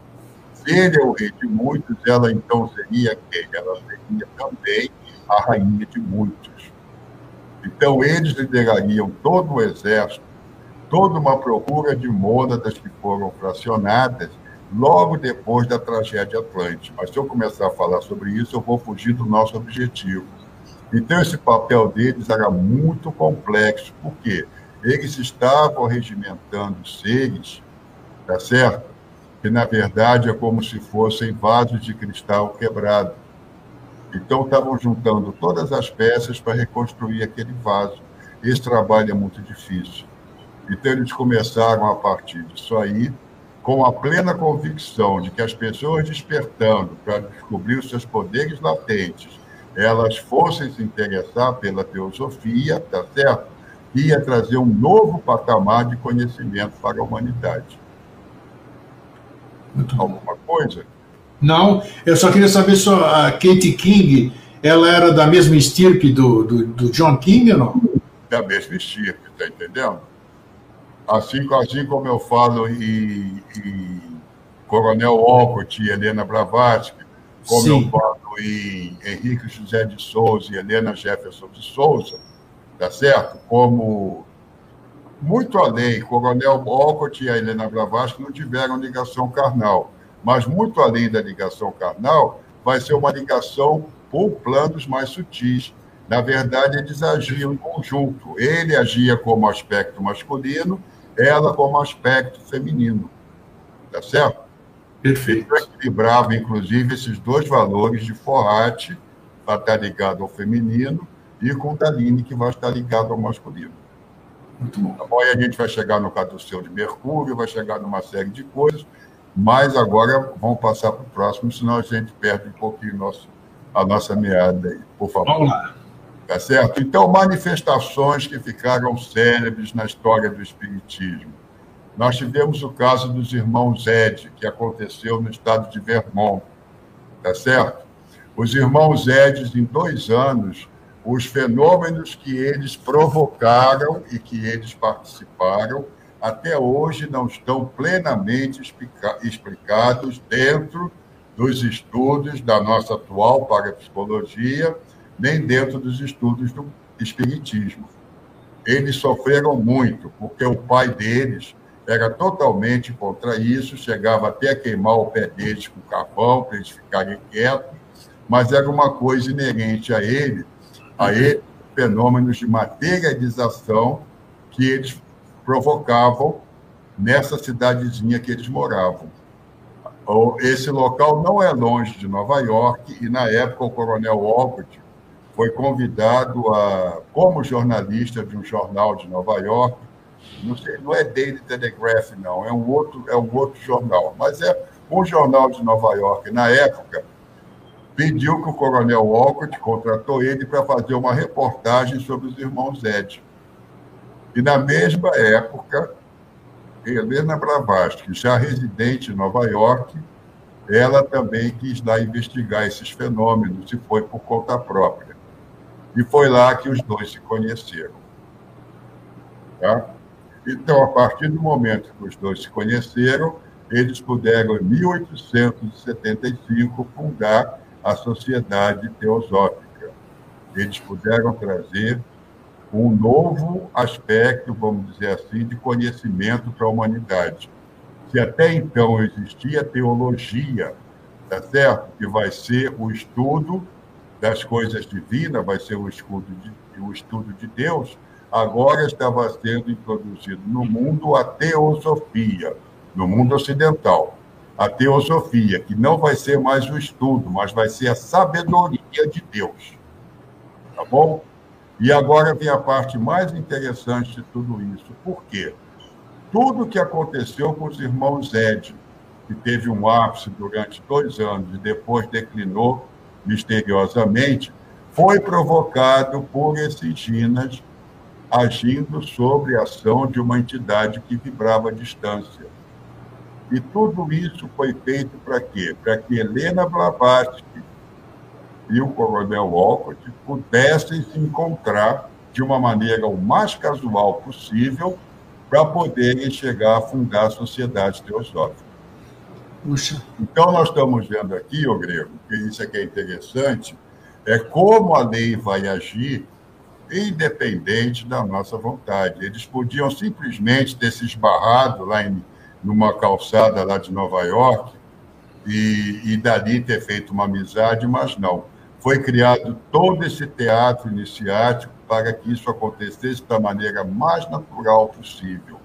Se ele é o rei de muitos, ela então seria quem? Ela seria também a rainha de muitos. Então, eles liderariam todo o exército toda uma procura de mônadas que foram fracionadas logo depois da tragédia Atlântica. Mas se eu começar a falar sobre isso, eu vou fugir do nosso objetivo. Então, esse papel deles era muito complexo. Por quê? Eles estavam regimentando seres, tá certo? Que, na verdade, é como se fossem vasos de cristal quebrados. Então, estavam juntando todas as peças para reconstruir aquele vaso. Esse trabalho é muito difícil. Então, eles começaram a partir disso aí, com a plena convicção de que as pessoas despertando para descobrir os seus poderes latentes, elas fossem se interessar pela teosofia, tá certo? Ia trazer um novo patamar de conhecimento para a humanidade. Alguma coisa? Não, eu só queria saber se a Katie King, ela era da mesma estirpe do, do, do John King ou não? Da mesma estirpe, tá entendendo? Assim, assim como eu falo em, em Coronel Olcott e Helena Blavatsky, como Sim. eu falo em Henrique José de Souza e Helena Jefferson de Souza, tá certo? Como muito além, Coronel Olcott e a Helena Blavatsky não tiveram ligação carnal mas muito além da ligação carnal, vai ser uma ligação por planos mais sutis. Na verdade, eles agiam em conjunto. Ele agia como aspecto masculino, ela como aspecto feminino. Tá certo? Perfeito. Ele equilibrava, inclusive, esses dois valores de Forrati, para estar ligado ao feminino, e Taline, que vai estar ligado ao masculino. Muito bom. Então, aí a gente vai chegar no caduceu de Mercúrio, vai chegar numa série de coisas, mas agora vamos passar para o próximo, senão a gente perde um pouquinho nosso, a nossa meada aí, por favor. Vamos lá. Tá certo? Então, manifestações que ficaram célebres na história do Espiritismo. Nós tivemos o caso dos irmãos Ed, que aconteceu no estado de Vermont, tá certo? Os irmãos Ed, em dois anos, os fenômenos que eles provocaram e que eles participaram até hoje não estão plenamente explicados dentro dos estudos da nossa atual parapsicologia, nem dentro dos estudos do espiritismo. Eles sofreram muito, porque o pai deles era totalmente contra isso, chegava até a queimar o pé deles com carvão para eles ficarem quietos, mas era uma coisa inerente a ele, a ele, fenômenos de materialização que eles provocavam nessa cidadezinha que eles moravam. Esse local não é longe de Nova York e, na época, o coronel Walcott foi convidado a, como jornalista de um jornal de Nova York, não, sei, não é Daily Telegraph, não, é um outro, é um outro jornal, mas é um jornal de Nova York, na época, pediu que o coronel Walcott contratou ele para fazer uma reportagem sobre os irmãos Ed. E na mesma época, Helena Blavatsky, já residente em Nova York, ela também quis lá investigar esses fenômenos e foi por conta própria. E foi lá que os dois se conheceram. Tá? Então, a partir do momento que os dois se conheceram, eles puderam, em 1875, fundar a Sociedade Teosófica. Eles puderam trazer um novo aspecto, vamos dizer assim, de conhecimento para a humanidade. Se até então existia teologia, tá certo? Que vai ser o estudo das coisas divinas, vai ser o estudo de, o estudo de Deus, agora estava sendo introduzido no mundo a teosofia, no mundo ocidental. A teosofia, que não vai ser mais o estudo, mas vai ser a sabedoria de Deus. Tá bom? E agora vem a parte mais interessante de tudo isso. Por quê? Tudo que aconteceu com os irmãos Ed, que teve um ápice durante dois anos e depois declinou misteriosamente, foi provocado por esses ginas agindo sobre a ação de uma entidade que vibrava à distância. E tudo isso foi feito para quê? Para que Helena Blavatsky e o coronel Walcott pudessem se encontrar de uma maneira o mais casual possível para poderem chegar a fundar a sociedade teosófica. Puxa. Então, nós estamos vendo aqui, ô Grego, que isso aqui é interessante, é como a lei vai agir independente da nossa vontade. Eles podiam simplesmente ter se esbarrado lá em numa calçada lá de Nova York e, e dali ter feito uma amizade, mas não foi criado todo esse teatro iniciático para que isso acontecesse da maneira mais natural possível.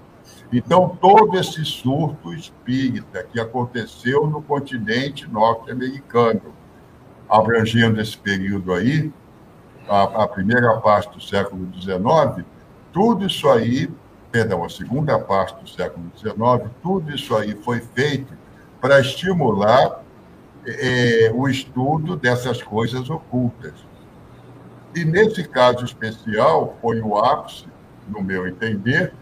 Então, todo esse surto espírita que aconteceu no continente norte-americano, abrangendo esse período aí, a, a primeira parte do século XIX, tudo isso aí, perdão, a segunda parte do século XIX, tudo isso aí foi feito para estimular é, o estudo dessas coisas ocultas. E nesse caso especial, foi o ápice, no meu entender,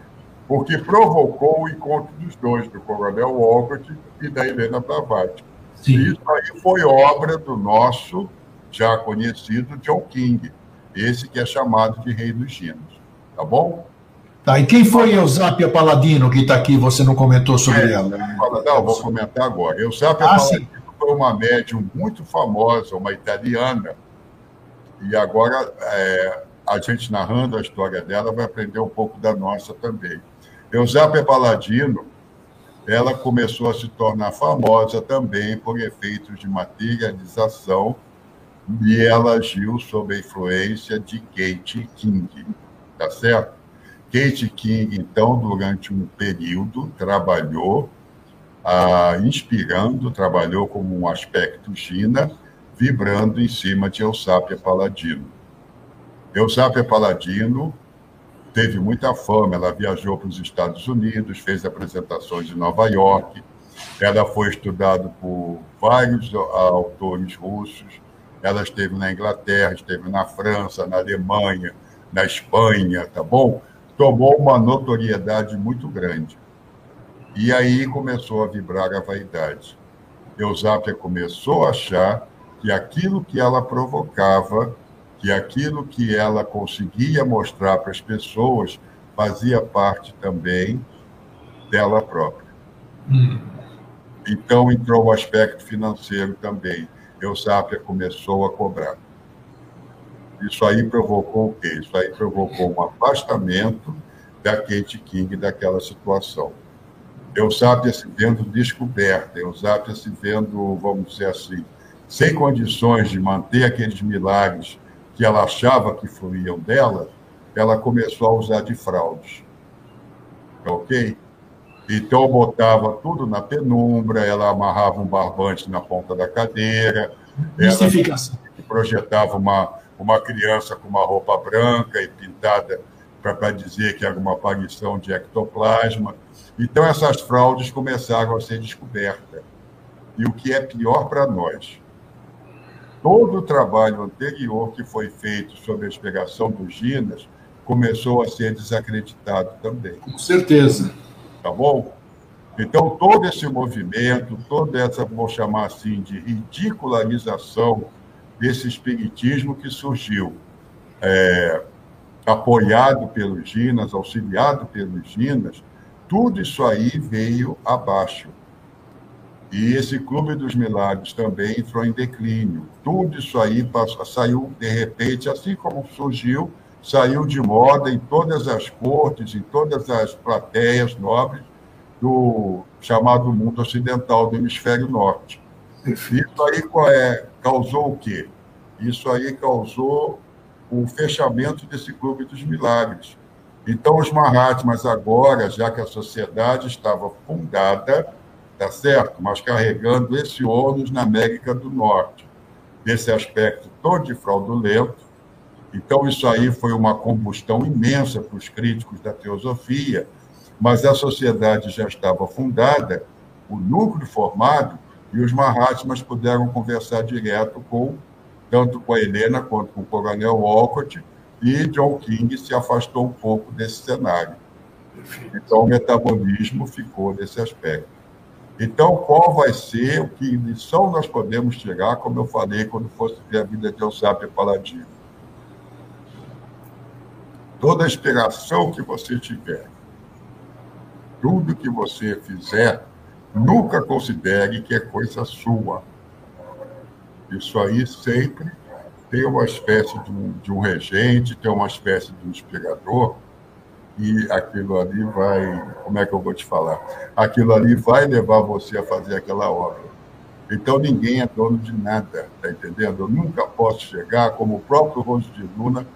porque provocou o encontro dos dois, do Coronel Walcott e da Helena Blavatsky. Isso aí foi obra do nosso já conhecido John King, esse que é chamado de Rei dos Ginos. Tá bom? Tá, e quem foi Eusápia Paladino que está aqui? Você não comentou sobre é, ela? Não, vou comentar agora. Eusápia ah, Paladino sim. Foi uma médium muito famosa, uma italiana, e agora é, a gente narrando a história dela vai aprender um pouco da nossa também. Eusápia Paladino, ela começou a se tornar famosa também por efeitos de materialização e ela agiu sob a influência de Kate King, tá certo? Kate King, então, durante um período, trabalhou ah, inspirando, trabalhou como um aspecto China, vibrando em cima de Eusápia Paladino. Eusápia Paladino teve muita fama, ela viajou para os Estados Unidos, fez apresentações em Nova York, ela foi estudada por vários autores russos, ela esteve na Inglaterra, esteve na França, na Alemanha, na Espanha, tá bom? Tomou uma notoriedade muito grande. E aí começou a vibrar a vaidade. Eusápia começou a achar que aquilo que ela provocava que aquilo que ela conseguia mostrar para as pessoas fazia parte também dela própria. Hum. Então entrou o aspecto financeiro também. Eusápia começou a cobrar. Isso aí provocou o quê? Isso aí provocou um afastamento da Kate King daquela situação. Eusápia se vendo descoberta, Eusápia se vendo, vamos dizer assim, sem condições de manter aqueles milagres que ela achava que fluíam dela, ela começou a usar de fraudes. Ok? Então, botava tudo na penumbra, ela amarrava um barbante na ponta da cadeira, ela projetava uma, uma criança com uma roupa branca e pintada para dizer que era uma aparição de ectoplasma. Então, essas fraudes começaram a ser descobertas. E o que é pior para nós, todo o trabalho anterior que foi feito sobre a explicação dos Ginas começou a ser desacreditado também. Com certeza. Tá bom? Então, todo esse movimento, toda essa, vou chamar assim, de ridicularização desse espiritismo que surgiu, é, apoiado pelos Ginas, auxiliado pelos Ginas, tudo isso aí veio abaixo. E esse Clube dos Milagres também entrou em declínio. Tudo isso aí passou, saiu, de repente, assim como surgiu, saiu de moda em todas as cortes, em todas as plateias nobres do chamado mundo ocidental, do hemisfério norte. Isso aí é, causou o quê? Isso aí causou o fechamento desse Clube dos Milagres. Então, os Mahatmas agora, já que a sociedade estava fundada tá certo? Mas carregando esse ônus na América do Norte, desse aspecto todo de fraudulento. Então, isso aí foi uma combustão imensa para os críticos da teosofia, mas a sociedade já estava fundada, o núcleo formado, e os Mahatmas puderam conversar direto com tanto com a Helena quanto com o Coronel Walcott, e John King se afastou um pouco desse cenário. Então, o metabolismo ficou nesse aspecto. Então, qual vai ser, o que lição nós podemos tirar, como eu falei, quando fosse ver a vida de Eusapia Paladino? Toda a inspiração que você tiver, tudo que você fizer, nunca considere que é coisa sua. Isso aí sempre tem uma espécie de um, de um regente, tem uma espécie de um inspirador, e aquilo ali vai, como é que eu vou te falar? Aquilo ali vai levar você a fazer aquela obra. Então ninguém é dono de nada, tá entendendo? Eu nunca posso chegar, como o próprio Roso de Luna,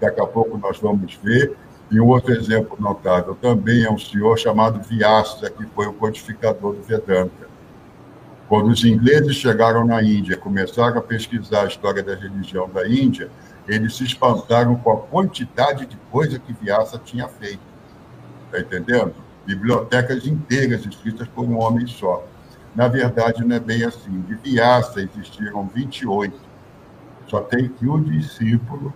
daqui a pouco nós vamos ver, e um outro exemplo notável também é um senhor chamado Vyasa, que foi o codificador do Vedanta. Quando os ingleses chegaram na Índia, começaram a pesquisar a história da religião da Índia, eles se espantaram com a quantidade de coisa que Vyasa tinha feito. Está entendendo? Bibliotecas inteiras escritas por um homem só. Na verdade, não é bem assim. De Vyasa existiram 28. Só tem que o discípulo,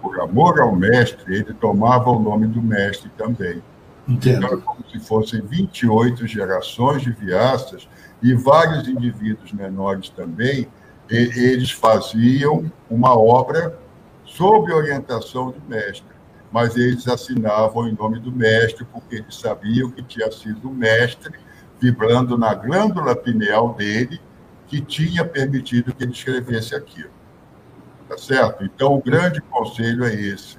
por amor ao mestre, ele tomava o nome do mestre também. Entendo. Então, como se fossem 28 gerações de Vyasas e vários indivíduos menores também eles faziam uma obra sob orientação do mestre, mas eles assinavam em nome do mestre, porque eles sabiam que tinha sido o mestre, vibrando na glândula pineal dele, que tinha permitido que ele escrevesse aquilo. Tá certo? Então, o grande conselho é esse.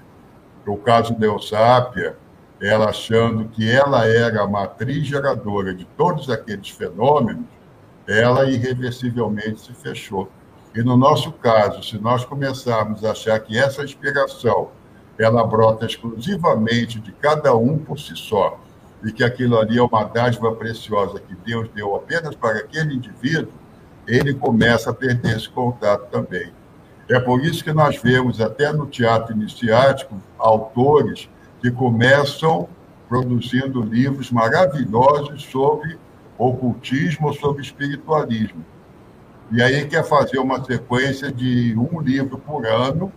No caso da Eusápia, ela achando que ela era a matriz geradora de todos aqueles fenômenos, ela irreversivelmente se fechou. E no nosso caso, se nós começarmos a achar que essa inspiração ela brota exclusivamente de cada um por si só, e que aquilo ali é uma dádiva preciosa que Deus deu apenas para aquele indivíduo, ele começa a perder esse contato também. É por isso que nós vemos, até no teatro iniciático, autores que começam produzindo livros maravilhosos sobre ocultismo ou sobre espiritualismo. E aí quer fazer uma sequência de um livro por ano.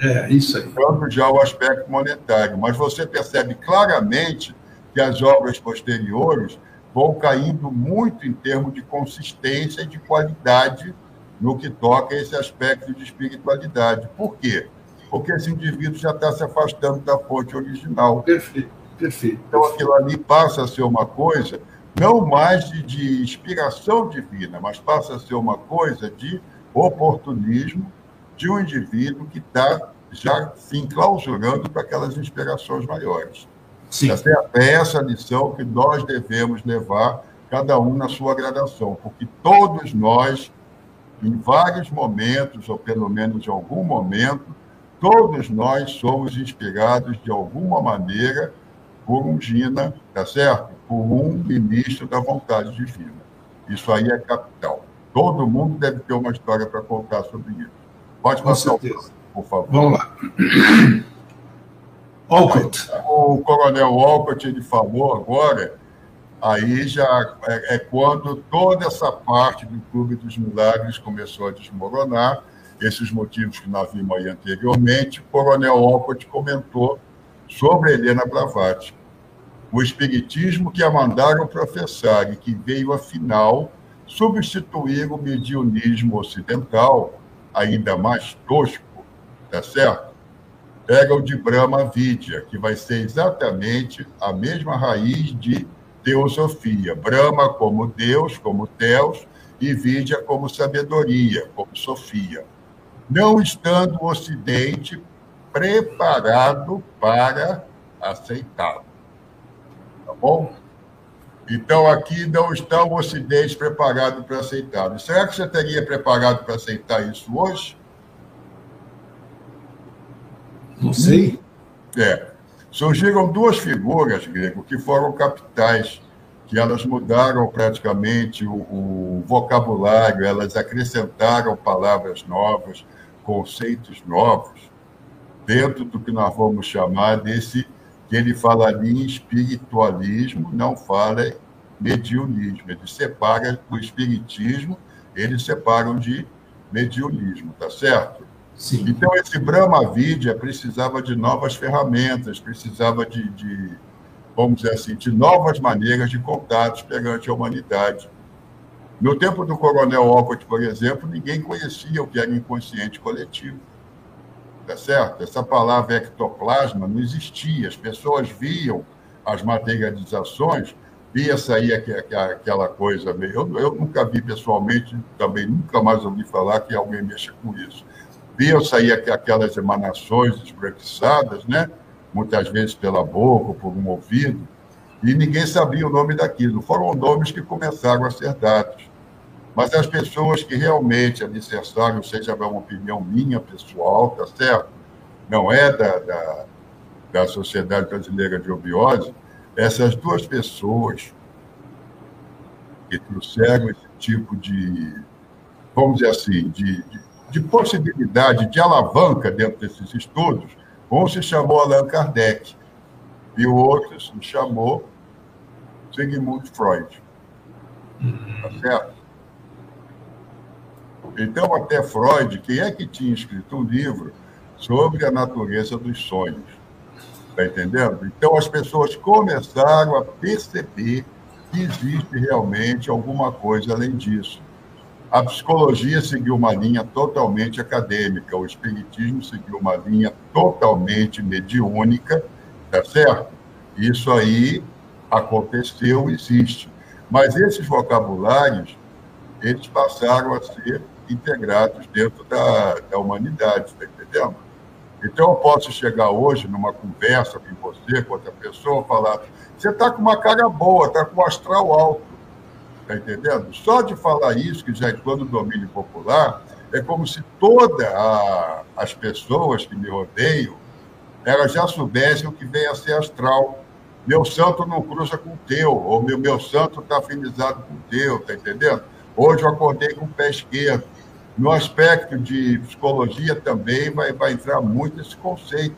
É, isso aí. Dando já o aspecto monetário. Mas você percebe claramente que as obras posteriores vão caindo muito em termos de consistência e de qualidade no que toca a esse aspecto de espiritualidade. Por quê? Porque esse indivíduo já está se afastando da fonte original. Perfeito, perfeito. Então, aquilo ali passa a ser uma coisa não mais de, de inspiração divina, mas passa a ser uma coisa de oportunismo de um indivíduo que está já se enclausurando para aquelas inspirações maiores. Sim. Tá é essa lição que nós devemos levar, cada um na sua gradação, porque todos nós, em vários momentos, ou pelo menos em algum momento, todos nós somos inspirados de alguma maneira por um Gina, tá certo? por um ministro da vontade divina. Isso aí é capital. Todo mundo deve ter uma história para contar sobre isso. Pode passar, por favor. Vamos lá. Olcott. O coronel Olcott, ele falou agora, aí já é, é, quando toda essa parte do Clube dos Milagres começou a desmoronar, esses motivos que nós vimos aí anteriormente, o coronel Olcott comentou sobre Helena Blavatsky o espiritismo que a mandaram professar e que veio, afinal, substituir o mediunismo ocidental, ainda mais tosco, tá certo? Pega o de Brahma Vidya, que vai ser exatamente a mesma raiz de teosofia. Brahma como Deus, como Teos, e Vidya como sabedoria, como Sofia. Não estando o Ocidente preparado para aceitá-lo bom? Então, aqui não está o Ocidente preparado para aceitar. Será que você estaria preparado para aceitar isso hoje? Não sei. É. Surgiram duas figuras, Grego, que foram capitais, que elas mudaram praticamente o, o vocabulário, elas acrescentaram palavras novas, conceitos novos, dentro do que nós vamos chamar desse que ele fala ali em espiritualismo, não fala mediunismo. Ele separa o espiritismo, eles separam de mediunismo, tá certo? Sim. Então, esse Brahma Vidya precisava de novas ferramentas, precisava de, de, vamos dizer assim, de novas maneiras de contatos perante a humanidade. No tempo do Coronel Olcott, por exemplo, ninguém conhecia o que era inconsciente coletivo tá certo? Essa palavra ectoplasma não existia. As pessoas viam as materializações, via sair aquela coisa meio. Eu, eu nunca vi pessoalmente, também nunca mais ouvi falar que alguém mexa com isso. Via sair aquelas emanações esbranquiçadas, né? muitas vezes pela boca, por um ouvido, e ninguém sabia o nome daquilo. Foram nomes que começaram a ser dados. Mas as pessoas que realmente alicerçaram, seja uma opinião minha, pessoal, tá certo? Não é da, da, da Sociedade Brasileira de Obiose, essas duas pessoas que trouxeram esse tipo de, vamos dizer assim, de, de, de possibilidade de alavanca dentro desses estudos, um se chamou Allan Kardec e o outro se chamou Sigmund Freud. Tá certo? Então, até Freud, quem é que tinha escrito um livro sobre a natureza dos sonhos? Está entendendo? Então, as pessoas começaram a perceber que existe realmente alguma coisa além disso. A psicologia seguiu uma linha totalmente acadêmica, o espiritismo seguiu uma linha totalmente mediúnica, tá certo? Isso aí aconteceu, existe. Mas esses vocabulários, eles passaram a ser integrados dentro da, da humanidade, tá entendendo? Então, eu posso chegar hoje numa conversa com você, com outra pessoa, falar: você está com uma cara boa, está com um astral alto. Está entendendo? Só de falar isso, que já entrou no domínio popular, é como se todas as pessoas que me rodeiam elas já soubessem o que vem a ser astral. Meu santo não cruza com o teu, ou meu, meu santo está afinizado com o teu, está entendendo? Hoje eu acordei com o pé esquerdo. No aspecto de psicologia também vai, vai entrar muito esse conceito,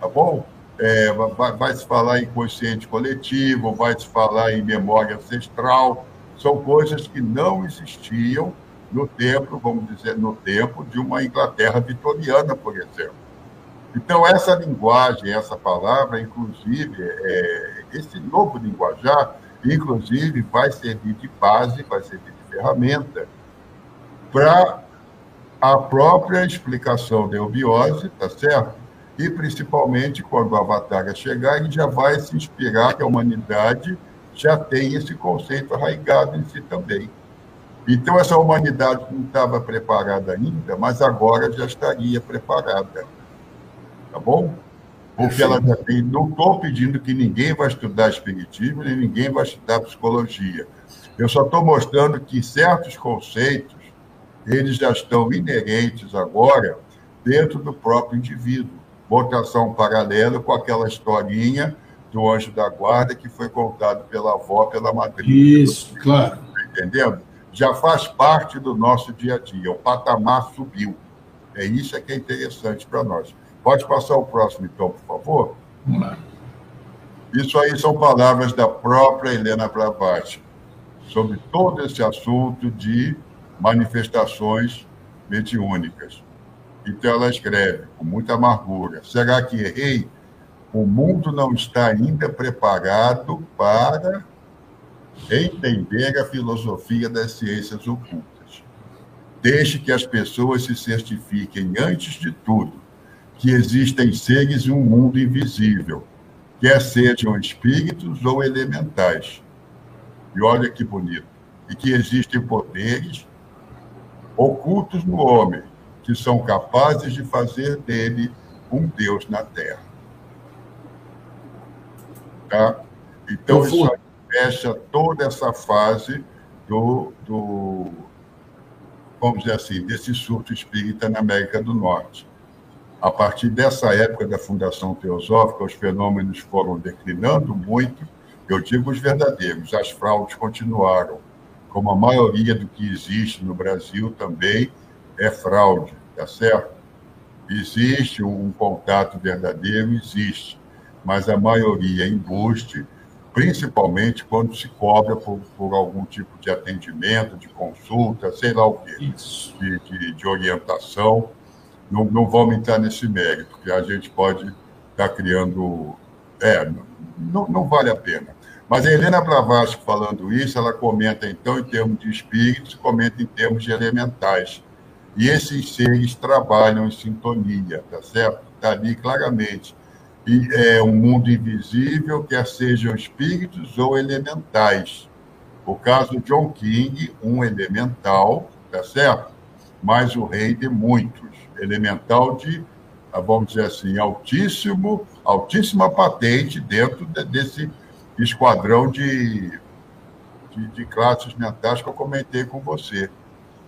tá bom? É, vai, vai, se falar em consciente coletivo, vai se falar em memória ancestral, são coisas que não existiam no tempo, vamos dizer, no tempo de uma Inglaterra vitoriana, por exemplo. Então, essa linguagem, essa palavra, inclusive, é, esse novo linguajar, inclusive, vai servir de base, vai servir de ferramenta para a própria explicação da eubiose, tá certo? E principalmente quando o Avatar chegar, ele já vai se inspirar que a humanidade já tem esse conceito arraigado em si também. Então, essa humanidade não estava preparada ainda, mas agora já estaria preparada. Tá bom? Porque ela já tem. Não estou pedindo que ninguém vai estudar Espiritismo, nem ninguém vai estudar psicologia. Eu só estou mostrando que certos conceitos eles já estão inerentes agora dentro do próprio indivíduo. Votação paralela com aquela historinha do anjo da guarda que foi contado pela avó, pela madrinha. Isso, claro. Entendendo? Já faz parte do nosso dia a dia. O patamar subiu. É isso é que é interessante para nós. Pode passar o próximo, então, por favor? Vamos lá. Isso aí são palavras da própria Helena Blavatsky sobre todo esse assunto de manifestações mediúnicas. Então ela escreve com muita amargura: será que errei? O mundo não está ainda preparado para entender a filosofia das ciências ocultas. Deixe que as pessoas se certifiquem, antes de tudo, que existem seres em um mundo invisível, quer sejam espíritos ou elementais. E olha que bonito. E que existem poderes ocultos no homem, que são capazes de fazer dele um Deus na Terra. Tá? Então, isso fecha toda essa fase do, do, vamos dizer assim, desse surto espírita na América do Norte. A partir dessa época da Fundação Teosófica, os fenômenos foram declinando muito, eu digo os verdadeiros, as fraudes continuaram como a maioria do que existe no Brasil também é fraude, tá certo? Existe um contato verdadeiro, existe, mas a maioria é embuste, principalmente quando se cobra por, por, algum tipo de atendimento, de consulta, sei lá o quê, de, de, de, orientação. Não, não vamos entrar nesse mérito, porque a gente pode estar tá criando. É, não, não vale a pena. Mas a Helena Blavatsky falando isso, ela comenta então em termos de espíritos, comenta em termos de elementais. E esses seres trabalham em sintonia, tá certo? Está ali claramente. E é um mundo invisível, quer sejam espíritos ou elementais. O caso de John King, um elemental, tá certo? Mas o rei de muitos. Elemental de, vamos dizer assim, altíssimo, altíssima patente dentro desse esquadrão de, de, de classes mentais que eu comentei com você.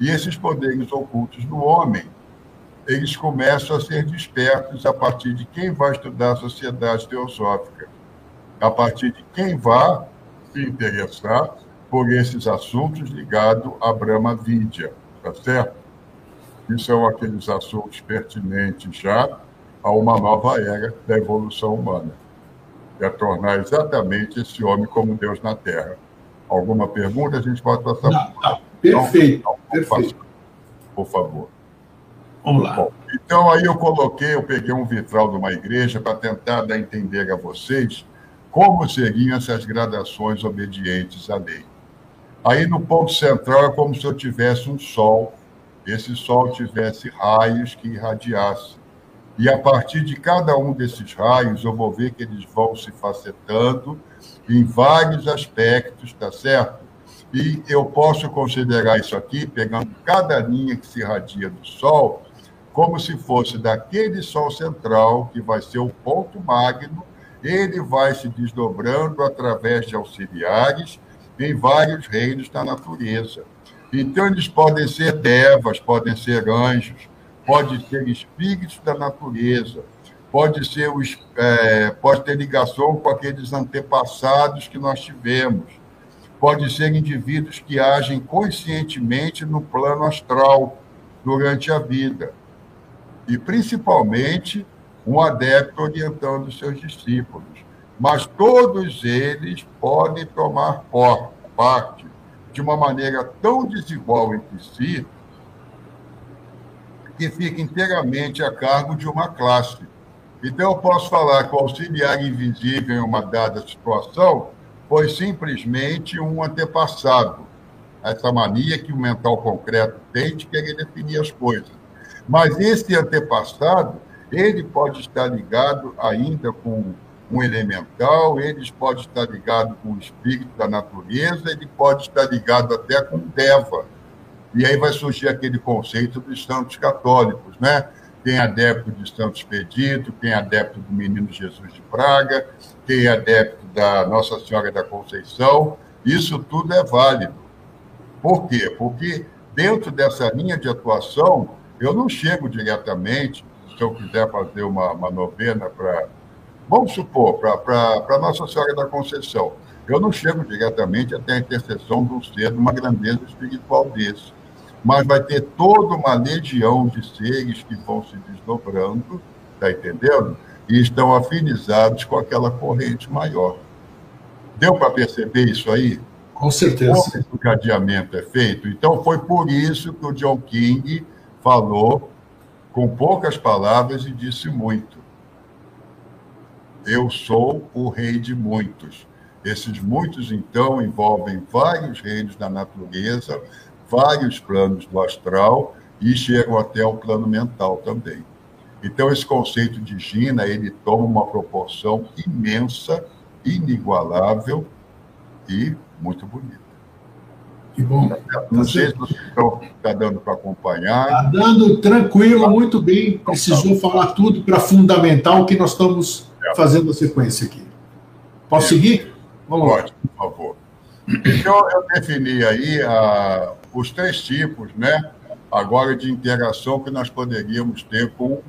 E esses poderes ocultos do homem, eles começam a ser despertos a partir de quem vai estudar a sociedade teosófica, a partir de quem vai se interessar por esses assuntos ligados à Brahma Vidya, tá certo? Que são aqueles assuntos pertinentes já a uma nova era da evolução humana, é tornar exatamente esse homem como Deus na Terra. Alguma pergunta? A gente pode passar. Não, não. Perfeito. Então, perfeito. Por favor. Vamos lá. Bom, então, aí eu coloquei, eu peguei um vitral de uma igreja para tentar dar a entender a vocês como seriam essas gradações obedientes à lei. Aí no ponto central é como se eu tivesse um sol, esse sol tivesse raios que irradiassem. E a partir de cada um desses raios, eu vou ver que eles vão se facetando em vários aspectos, tá certo? E eu posso considerar isso aqui, pegando cada linha que se irradia do Sol, como se fosse daquele Sol central, que vai ser o ponto magno, ele vai se desdobrando através de auxiliares em vários reinos da natureza. Então, eles podem ser devas, podem ser anjos, podem ser espíritos da natureza, pode, ser os, é, pode ter ligação com aqueles antepassados que nós tivemos, pode ser indivíduos que agem conscientemente no plano astral durante a vida, e principalmente um adepto orientando seus discípulos. Mas todos eles podem tomar parte de uma maneira tão desigual entre si que fica inteiramente a cargo de uma classe. Então, eu posso falar que o auxiliar invisível em uma dada situação foi simplesmente um antepassado, essa mania que o mental concreto tem de querer definir as coisas. Mas esse antepassado, ele pode estar ligado ainda com um elemental, eles pode estar ligado com o espírito da natureza, ele pode estar ligado até com Deva. E aí vai surgir aquele conceito dos santos católicos, né? É adepto de Santo Expedito, é adepto do Menino Jesus de Praga, é adepto da Nossa Senhora da Conceição, isso tudo é válido. Por quê? Porque dentro dessa linha de atuação, eu não chego diretamente, se eu quiser fazer uma, uma novena para Vamos supor, para Nossa Senhora da Conceição, eu não chego diretamente até a intercessão de um ser de uma grandeza espiritual desse, mas vai ter toda uma legião de seres que vão se desdobrando, está entendendo? E estão afinizados com aquela corrente maior. Deu para perceber isso aí? Com certeza. Como esse encadeamento é feito? Então, foi por isso que o John King falou com poucas palavras e disse muito. Eu sou o rei de muitos. Esses muitos, então, envolvem vários reinos da natureza, vários planos do astral e chegam até o plano mental também. Então, esse conceito de Gina, ele toma uma proporção imensa, inigualável e muito bonita. Que bom. Não tá sei se vocês estão tá dando para acompanhar. Está dando tranquilo, muito bem. Precisou falar tudo para fundamentar o que nós estamos fazendo a sequência aqui. Posso seguir? Vamos Pode, lá. por favor. Então, eu defini aí uh, os três tipos, né, agora de interação que nós poderíamos ter com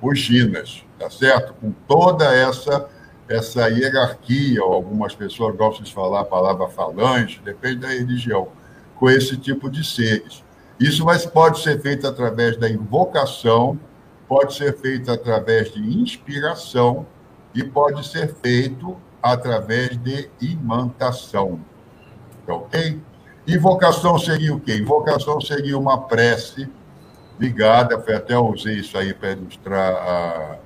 os Ginas, tá certo? Com toda essa essa hierarquia, algumas pessoas gostam de falar a palavra falange, depende da religião, com esse tipo de seres. Isso mas pode ser feito através da invocação, pode ser feito através de inspiração e pode ser feito através de imantação. Tá ok? Invocação seria o quê? Invocação seria uma prece ligada, até usei isso aí para ilustrar a,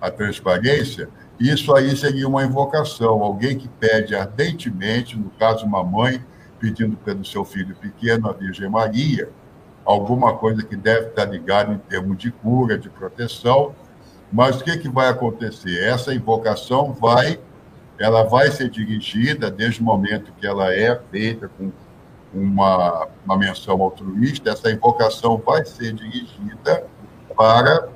a transparência. Isso aí seria uma invocação, alguém que pede ardentemente, no caso, uma mãe pedindo pelo seu filho pequeno, a Virgem Maria, alguma coisa que deve estar ligada em termos de cura, de proteção, mas o que, que vai acontecer? Essa invocação vai, ela vai ser dirigida desde o momento que ela é feita com uma, uma menção altruísta, essa invocação vai ser dirigida para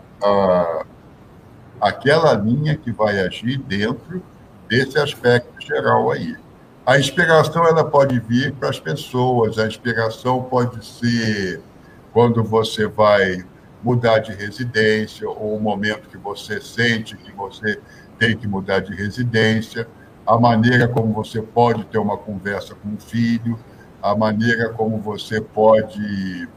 aquela linha que vai agir dentro desse aspecto geral aí. A inspiração ela pode vir para as pessoas, a inspiração pode ser quando você vai mudar de residência, ou o momento que você sente que você tem que mudar de residência. a maneira como você pode ter uma conversa com o filho, a maneira como você pode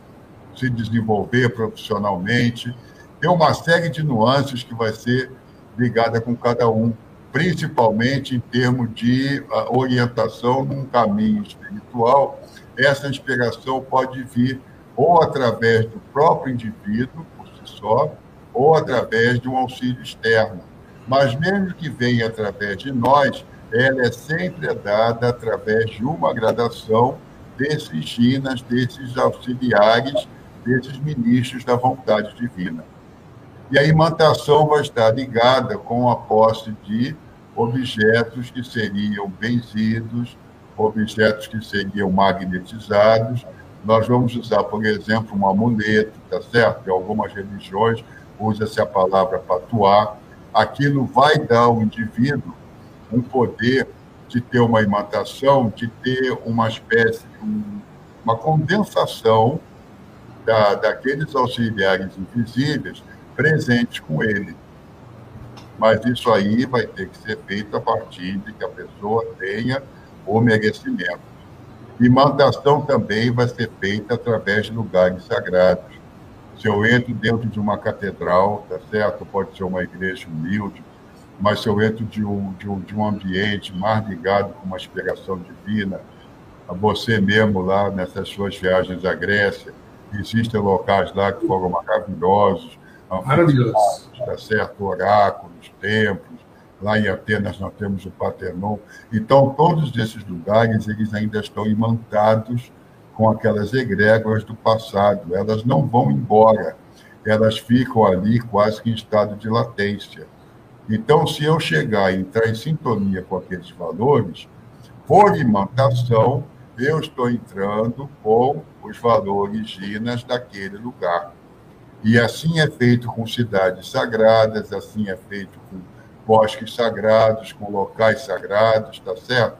se desenvolver profissionalmente. Tem uma série de nuances que vai ser ligada com cada um, principalmente em termos de uh, orientação num caminho espiritual. Essa inspiração pode vir ou através do próprio indivíduo, por si só, ou através de um auxílio externo. Mas mesmo que venha através de nós, ela é sempre dada através de uma gradação desses ginas, desses auxiliares, desses ministros da vontade divina. E a imantação vai estar ligada com a posse de objetos que seriam benzidos, objetos que seriam magnetizados. Nós vamos usar, por exemplo, um amuleto, tá certo? Em algumas religiões usa-se a palavra patuá. Aquilo vai dar ao indivíduo um poder de ter uma imantação, de ter uma espécie de um, uma condensação da, daqueles auxiliares invisíveis presentes com ele. Mas isso aí vai ter que ser feito a partir de que a pessoa tenha o merecimento. Imantação também vai ser feita através de lugares sagrados. Se eu entro dentro de uma catedral, tá certo? Pode ser uma igreja humilde, mas se eu entro de um, de um, de um ambiente mais ligado com uma inspiração divina, a você mesmo lá nessas suas viagens à Grécia, existem locais lá que foram maravilhosos, maravilhosos, tá certo? Oráculos, templos, lá em Atenas nós temos o Paternon. Então, todos esses lugares, eles ainda estão imantados com aquelas egrégoras do passado. Elas não vão embora, elas ficam ali quase que em estado de latência. Então, se eu chegar e entrar em sintonia com aqueles valores, por imantação, eu estou entrando com os valores ginas daquele lugar. E assim é feito com cidades sagradas, assim é feito com bosques sagrados, com locais sagrados, tá certo?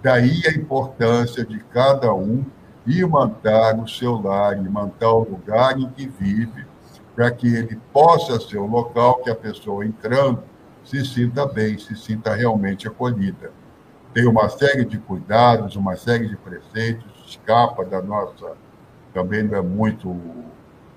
Daí a importância de cada um imantar o seu lar, imantar o lugar em que vive, para que ele possa ser o local que a pessoa entrando se sinta bem, se sinta realmente acolhida. Tem uma série de cuidados, uma série de preceitos, escapa da nossa. Também não é muito o,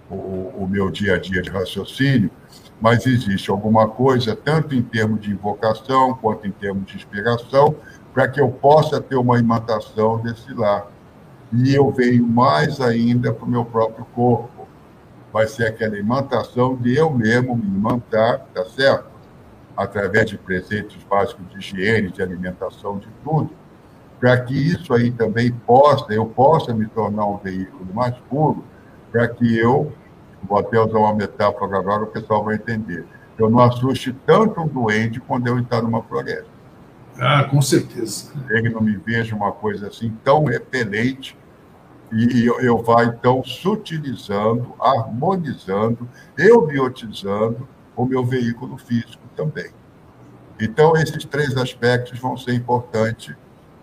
o, o meu dia a dia de raciocínio, mas existe alguma coisa, tanto em termos de invocação quanto em termos de inspiração, para que eu possa ter uma imantação desse lar. E eu venho mais ainda para o meu próprio corpo. Vai ser aquela imantação de eu mesmo me imantar, tá certo? Através de preceitos básicos de higiene, de alimentação, de tudo, para que isso aí também possa, eu possa me tornar um veículo mais puro, para que eu, vou até usar uma metáfora agora, o pessoal vai entender, eu não assuste tanto um doente quando eu entrar numa floresta. Ah, com certeza. Ele não me veja uma coisa assim tão repelente e eu, eu vai então sutilizando, harmonizando, eu biotizando o meu veículo físico também. Então, esses três aspectos vão ser importantes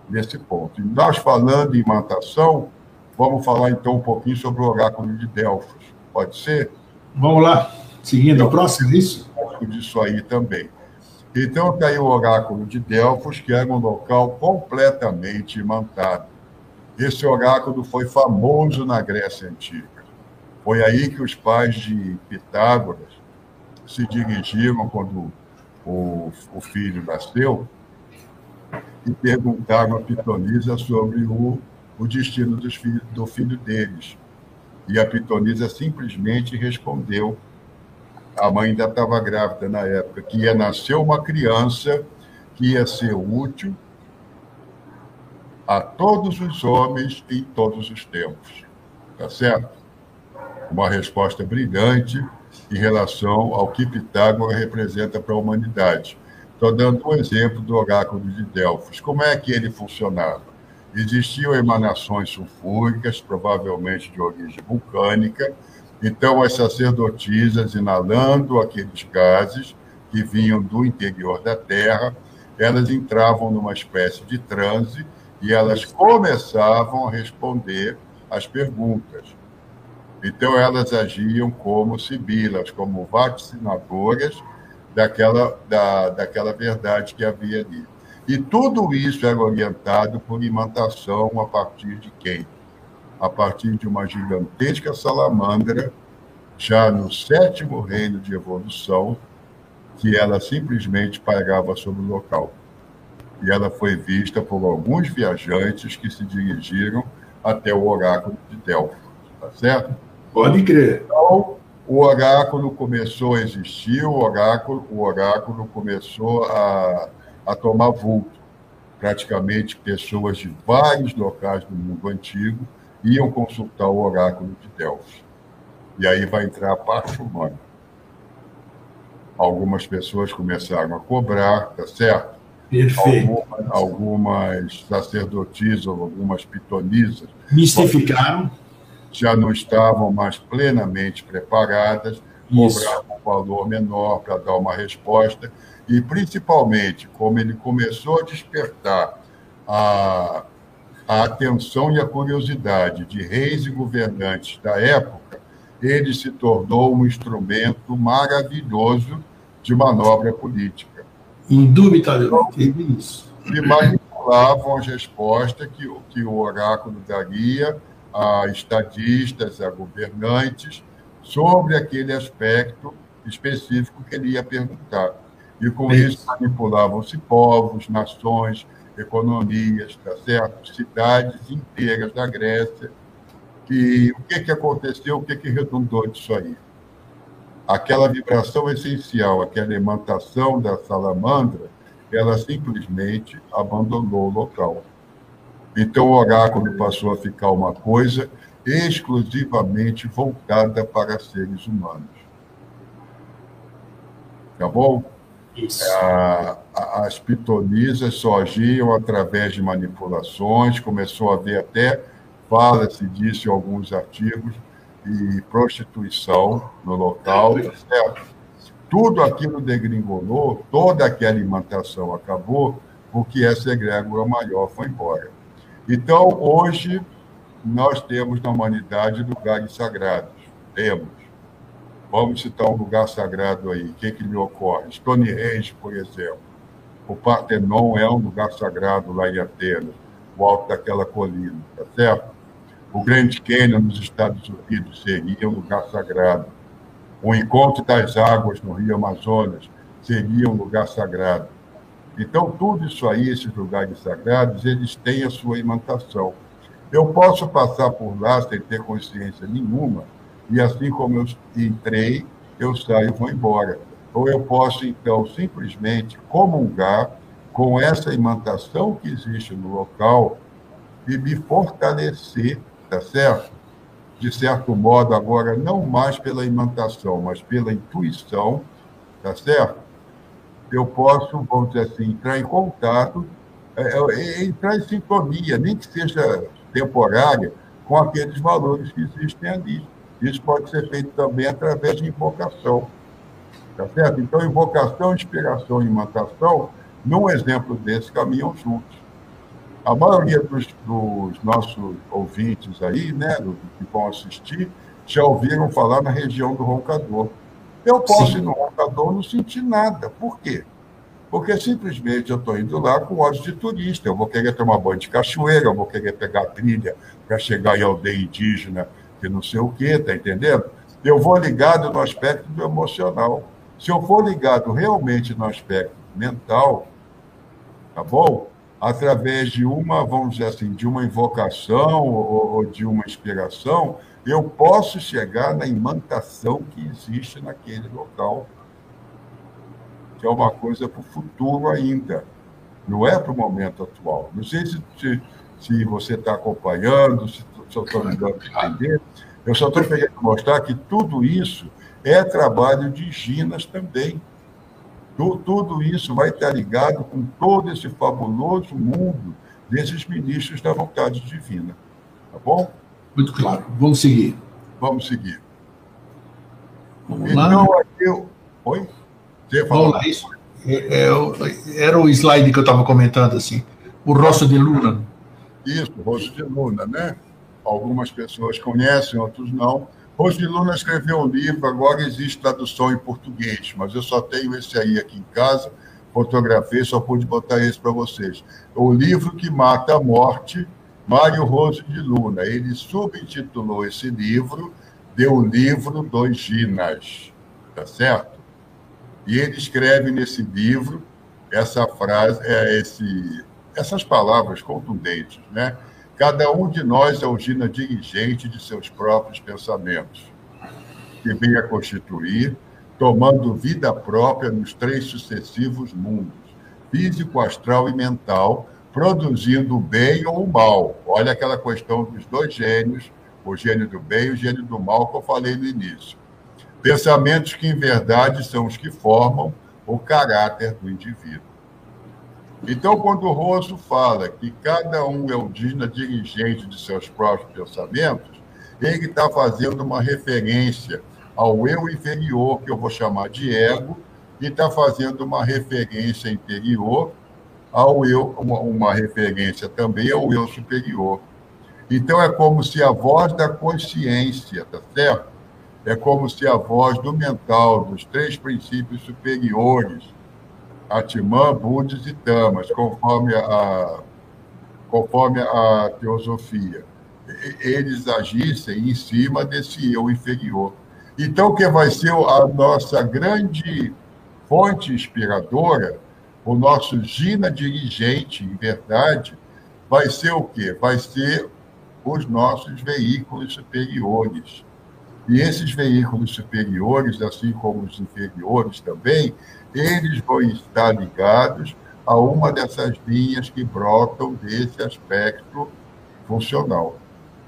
nesse ponto. E nós falando em imantação, vamos falar então um pouquinho sobre o oráculo de Delfos. Pode ser? Vamos lá. Seguindo o próximo, é isso? Disso aí também. Então, está aí o oráculo de Delfos, que era um local completamente imantado. Esse oráculo foi famoso na Grécia Antiga. Foi aí que os pais de Pitágoras se dirigiram quando o, o filho nasceu e perguntaram a Pitonisa sobre o, o destino dos filhos, do filho deles. E a Pitonisa simplesmente respondeu, a mãe ainda estava grávida na época, que ia nascer uma criança que ia ser útil a todos os homens em todos os tempos. Tá certo? Uma resposta brilhante em relação ao que Pitágoras representa para a humanidade. Estou dando um exemplo do oráculo de Delfos. Como é que ele funcionava? Existiam emanações sulfúricas, provavelmente de origem vulcânica, então as sacerdotisas, inalando aqueles gases que vinham do interior da Terra, elas entravam numa espécie de transe e elas começavam a responder às perguntas. Então, elas agiam como sibilas, como vaticinadoras daquela, da, daquela verdade que havia ali. E tudo isso era orientado por imantação a partir de quem? A partir de uma gigantesca salamandra, já no sétimo reino de evolução, que ela simplesmente pairava sobre o local. E ela foi vista por alguns viajantes que se dirigiram até o oráculo de Delfos, tá certo? Pode crer. Então, o oráculo começou a existir, o oráculo, o oráculo começou a, a tomar vulto. Praticamente pessoas de vários locais do mundo antigo iam consultar o oráculo de Delfos. E aí vai entrar a parte humana. Algumas pessoas começaram a cobrar, tá certo? Perfeito. Algumas, algumas sacerdotisas, algumas pitonisas. Mistificaram. Já não estavam mais plenamente preparadas, cobravam um valor menor para dar uma resposta. E, principalmente, como ele começou a despertar a, a atenção e a curiosidade de reis e governantes da época, ele se tornou um instrumento maravilhoso de manobra política. Indubitavelmente, é isso. E manipulavam as respostas que, que o oráculo daria a estadistas, a governantes, sobre aquele aspecto específico que ele ia perguntar. E com isso, isso manipulavam-se povos, nações, economias, tá certo? cidades inteiras da Grécia. E o que, que aconteceu, o que, que redundou disso aí? aquela vibração essencial, aquela imantação da salamandra, ela simplesmente abandonou o local. Então o oráculo passou a ficar uma coisa exclusivamente voltada para seres humanos. Tá bom? Isso. as pitonisas só agiam através de manipulações, começou a haver até, fala-se disso em alguns artigos, e prostituição no local? Tudo aquilo degringolou, toda aquela alimentação acabou, porque essa egrégora maior foi embora. Então, hoje, nós temos na humanidade lugares sagrados. Temos. Vamos citar um lugar sagrado aí. O que, que me ocorre? Stonehenge, por exemplo. O Partenon é um lugar sagrado lá em Atenas, o alto daquela colina, tá certo? O Grande Canyon nos Estados Unidos seria um lugar sagrado. O encontro das águas no Rio Amazonas seria um lugar sagrado. Então, tudo isso aí, esses lugares sagrados, eles têm a sua imantação. Eu posso passar por lá sem ter consciência nenhuma, e assim como eu entrei, eu saio e vou embora. Ou eu posso, então, simplesmente comungar com essa imantação que existe no local e me fortalecer tá certo? De certo modo, agora, não mais pela imantação, mas pela intuição, tá certo? Eu posso, vamos dizer assim, entrar em contato, é, é, entrar em sintonia, nem que seja temporária, com aqueles valores que existem ali. Isso pode ser feito também através de invocação. Tá certo? Então, invocação, inspiração e imantação, num exemplo desse, caminham juntos a maioria dos, dos, nossos ouvintes aí, né, que vão assistir, já ouviram falar na região do roncador. Eu posso Sim. ir no roncador não sentir nada. Por quê? Porque simplesmente eu estou indo lá com olhos de turista. Eu vou querer tomar banho de cachoeira, eu vou querer pegar trilha para chegar em aldeia indígena, que não sei o quê, tá entendendo? Eu vou ligado no aspecto do emocional. Se eu for ligado realmente no aspecto mental, tá bom? através de uma, vamos dizer assim, de uma invocação ou, ou de uma inspiração, eu posso chegar na imantação que existe naquele local, que é uma coisa para o futuro ainda, não é para o momento atual. Não sei se, se, se você está acompanhando, se, eu estou me dando a entender, eu só estou querendo mostrar que tudo isso é trabalho de Ginas também. Tudo isso vai estar ligado com todo esse fabuloso mundo desses ministros da vontade divina. Tá bom? Muito claro. Vamos seguir. Vamos seguir. Vamos então, lá. eu. Oi? Você Vamos lá. Isso, é, é, era o slide que eu estava comentando, assim. O rosto de Luna. Isso, o rosto de Luna, né? Algumas pessoas conhecem, outros não. Hoje Luna escreveu um livro, agora existe tradução em português, mas eu só tenho esse aí aqui em casa, fotografei, só pude botar esse para vocês. O livro que mata a morte, Mário Roso de Luna. Ele subintitulou esse livro de O Livro dos Ginas, tá certo? E ele escreve nesse livro essa frase, é, esse, essas palavras contundentes, né? Cada um de nós é o Gina dirigente de seus próprios pensamentos, que vem a constituir tomando vida própria nos três sucessivos mundos, físico, astral e mental, produzindo o bem ou o mal. Olha aquela questão dos dois gênios, o gênio do bem e o gênio do mal, que eu falei no início. Pensamentos que, em verdade, são os que formam o caráter do indivíduo. Então, quando o Rosso fala que cada um é o digno dirigente de seus próprios pensamentos, ele está fazendo uma referência ao eu inferior, que eu vou chamar de ego, e está fazendo uma referência interior ao eu, uma, uma referência também ao eu superior. Então é como se a voz da consciência, tá certo? É como se a voz do mental, dos três princípios superiores, Atman, Budas e Tamas, conforme a, conforme a teosofia, eles agissem em cima desse eu inferior. Então, que vai ser a nossa grande fonte inspiradora, o nosso Gina dirigente, em verdade, vai ser o quê? Vai ser os nossos veículos superiores. E esses veículos superiores, assim como os inferiores também, eles vão estar ligados a uma dessas linhas que brotam desse aspecto funcional,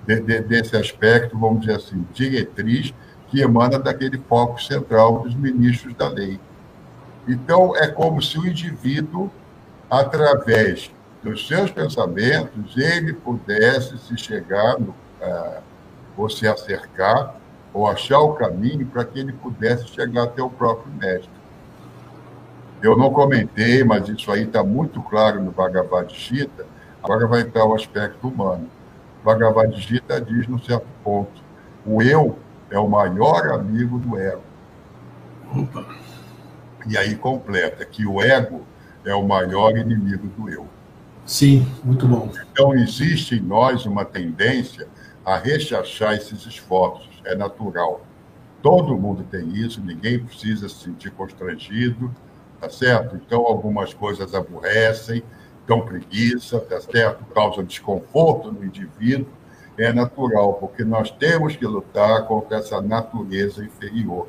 de, de, desse aspecto, vamos dizer assim, diretriz que emana daquele foco central dos ministros da lei. Então, é como se o indivíduo, através dos seus pensamentos, ele pudesse se chegar, no, uh, ou se acercar, ou achar o caminho para que ele pudesse chegar até o próprio mestre. Eu não comentei, mas isso aí está muito claro no Bhagavad Gita. Agora vai entrar o aspecto humano. O Bhagavad Gita diz, num certo ponto, o eu é o maior amigo do ego. Opa. E aí completa que o ego é o maior inimigo do eu. Sim, muito bom. Então existe em nós uma tendência a rechachar esses esforços, é natural. Todo mundo tem isso, ninguém precisa se sentir constrangido, tá certo? Então algumas coisas aborrecem, dão preguiça, tá certo? Causam desconforto no indivíduo, é natural, porque nós temos que lutar contra essa natureza inferior.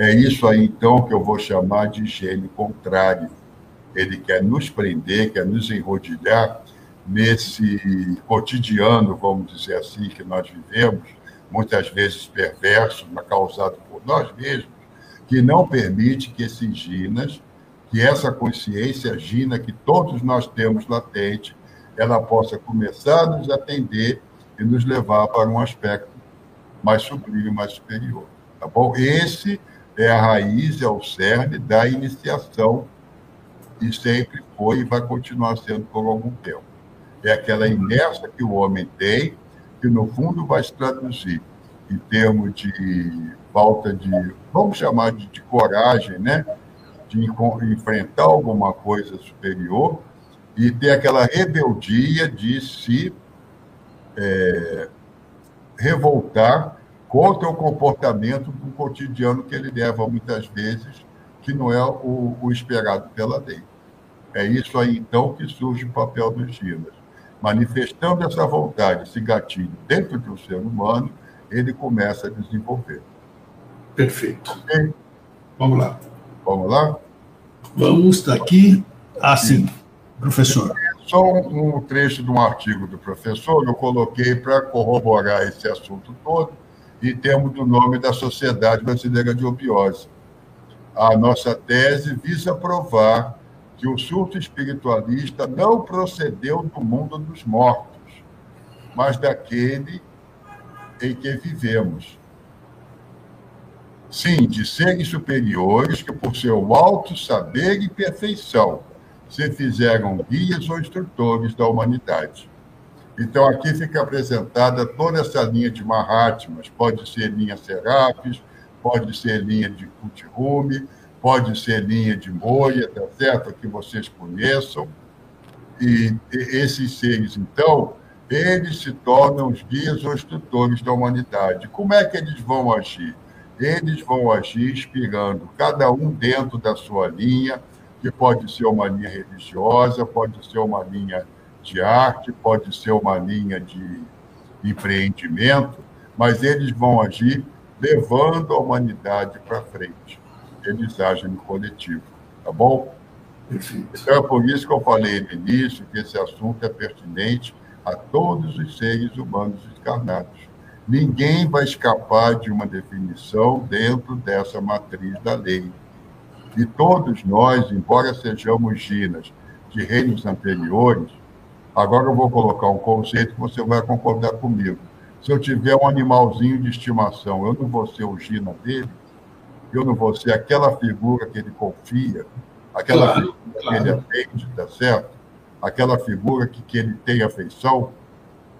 É isso aí, então, que eu vou chamar de gênio contrário. Ele quer nos prender, quer nos enrodilhar nesse cotidiano, vamos dizer assim, que nós vivemos, muitas vezes perverso, causado por nós mesmos, que não permite que esses ginas, que essa consciência gina que todos nós temos latente, ela possa começar a nos atender e nos levar para um aspecto mais sublime, mais superior. Tá bom? Esse é a raiz, é o cerne da iniciação e sempre foi e vai continuar sendo por algum tempo. É aquela inércia que o homem tem, que no fundo vai se traduzir em termos de falta de, vamos chamar de, de coragem, né? de enfrentar alguma coisa superior e ter aquela rebeldia de se é, revoltar contra o comportamento do cotidiano que ele leva muitas vezes, que não é o, o esperado pela lei. É isso aí, então, que surge o papel dos Ginas. Manifestando essa vontade, esse gatilho dentro de um ser humano, ele começa a desenvolver. Perfeito. Okay? Vamos lá. Vamos lá? Vamos daqui. Assim, professor só um, um, trecho de um artigo do professor, eu coloquei para corroborar esse assunto todo, em termos do nome da Sociedade Brasileira de Opiose. A nossa tese visa provar que o surto espiritualista não procedeu do mundo dos mortos, mas daquele em que vivemos. Sim, de seres superiores que, por seu alto saber e perfeição, se fizeram guias ou instrutores da humanidade. Então, aqui fica apresentada toda essa linha de Mahatmas, pode ser linha Serapis, pode ser linha de Kuthirumi, pode ser linha de moia, tá certo? Que vocês conheçam. E esses seres, então, eles se tornam os guias ou instrutores da humanidade. Como é que eles vão agir? Eles vão agir inspirando cada um dentro da sua linha, que pode ser uma linha religiosa, pode ser uma linha de arte, pode ser uma linha de empreendimento, mas eles vão agir levando a humanidade para frente. Eles agem no coletivo, tá bom? Perfeito. Então é por isso que eu falei no início que esse assunto é pertinente a todos os seres humanos encarnados. Ninguém vai escapar de uma definição dentro dessa matriz da lei. E todos nós, embora sejamos ginas de reinos anteriores, agora eu vou colocar um conceito que você vai concordar comigo. Se eu tiver um animalzinho de estimação, eu não vou ser o gina dele, eu não vou ser aquela figura que ele confia, aquela claro, figura claro. que ele atende, tá certo? Aquela figura que, que ele tem afeição.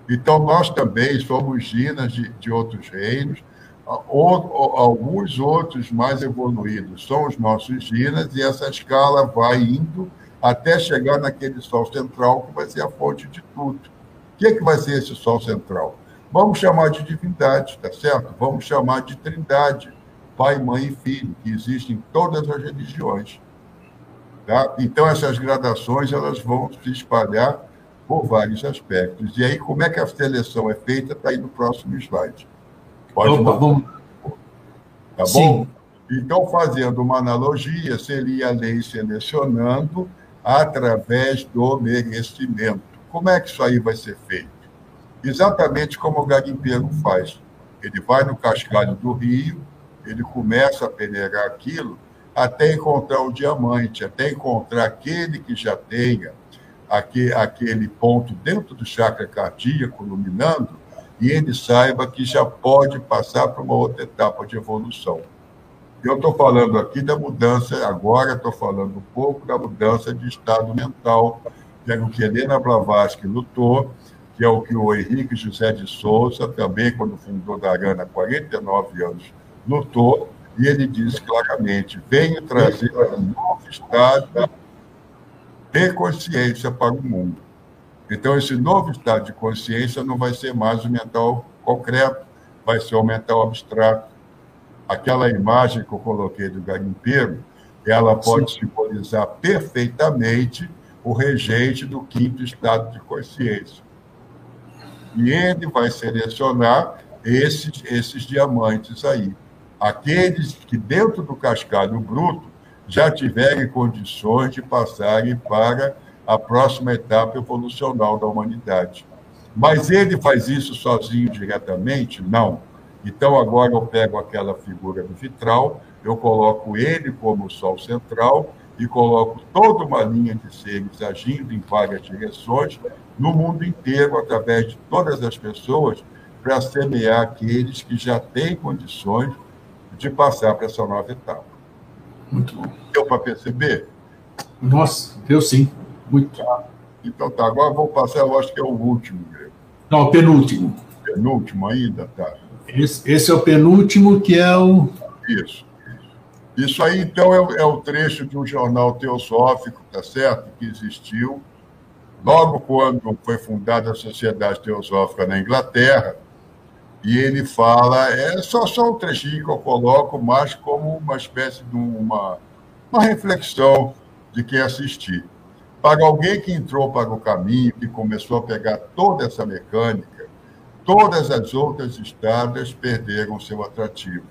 Então, nós também somos ginas de, de outros reinos, alguns outros mais evoluídos são os nossos ginas, e essa escala vai indo até chegar naquele Sol central, que vai ser a fonte de tudo. O que, é que vai ser esse Sol central? Vamos chamar de divindade, tá certo? Vamos chamar de trindade, pai, mãe e filho, que existem em todas as religiões. Tá? Então, essas gradações elas vão se espalhar por vários aspectos. E aí, como é que a seleção é feita? Está aí no próximo slide. Pode Opa, vamos. Tá bom? Então, fazendo uma analogia, seria a lei selecionando através do merecimento. Como é que isso aí vai ser feito? Exatamente como o garimpeiro faz. Ele vai no cascalho do rio, ele começa a peneirar aquilo até encontrar o diamante, até encontrar aquele que já tenha aquele ponto dentro do chakra cardíaco iluminando, e ele saiba que já pode passar para uma outra etapa de evolução. Eu estou falando aqui da mudança, agora estou falando um pouco da mudança de estado mental, que é o que Helena Blavatsky lutou, que é o que o Henrique José de Souza, também quando fundou da Arana, há 49 anos, lutou, e ele diz claramente: venho trazer um novo estado de consciência para o mundo. Então, esse novo estado de consciência não vai ser mais o mental concreto, vai ser o mental abstrato. Aquela imagem que eu coloquei do garimpeiro, ela pode Sim. simbolizar perfeitamente o regente do quinto estado de consciência. E ele vai selecionar esses, esses diamantes aí. Aqueles que, dentro do cascalho bruto, já tiverem condições de passarem para a próxima etapa evolucional da humanidade. Mas ele faz isso sozinho diretamente? Não. Então, agora eu pego aquela figura do vitral, eu coloco ele como o Sol central e coloco toda uma linha de seres agindo em várias direções no mundo inteiro, através de todas as pessoas, para semear aqueles que já têm condições de passar para essa nova etapa. Muito bom. Deu para perceber? Nossa, deu sim. Muito. Tá. Então tá, agora vou passar, eu acho que é o último. Não, o penúltimo. Penúltimo ainda, tá. Esse, esse é o penúltimo, que é o. Isso. Isso aí, então, é, é o trecho de um jornal teosófico, tá certo? Que existiu logo quando foi fundada a Sociedade Teosófica na Inglaterra, e ele fala, é só, só um trechinho que eu coloco, mas como uma espécie de uma, uma reflexão de quem assistir. Para alguém que entrou para o caminho, que começou a pegar toda essa mecânica, todas as outras estradas perderam seu atrativo.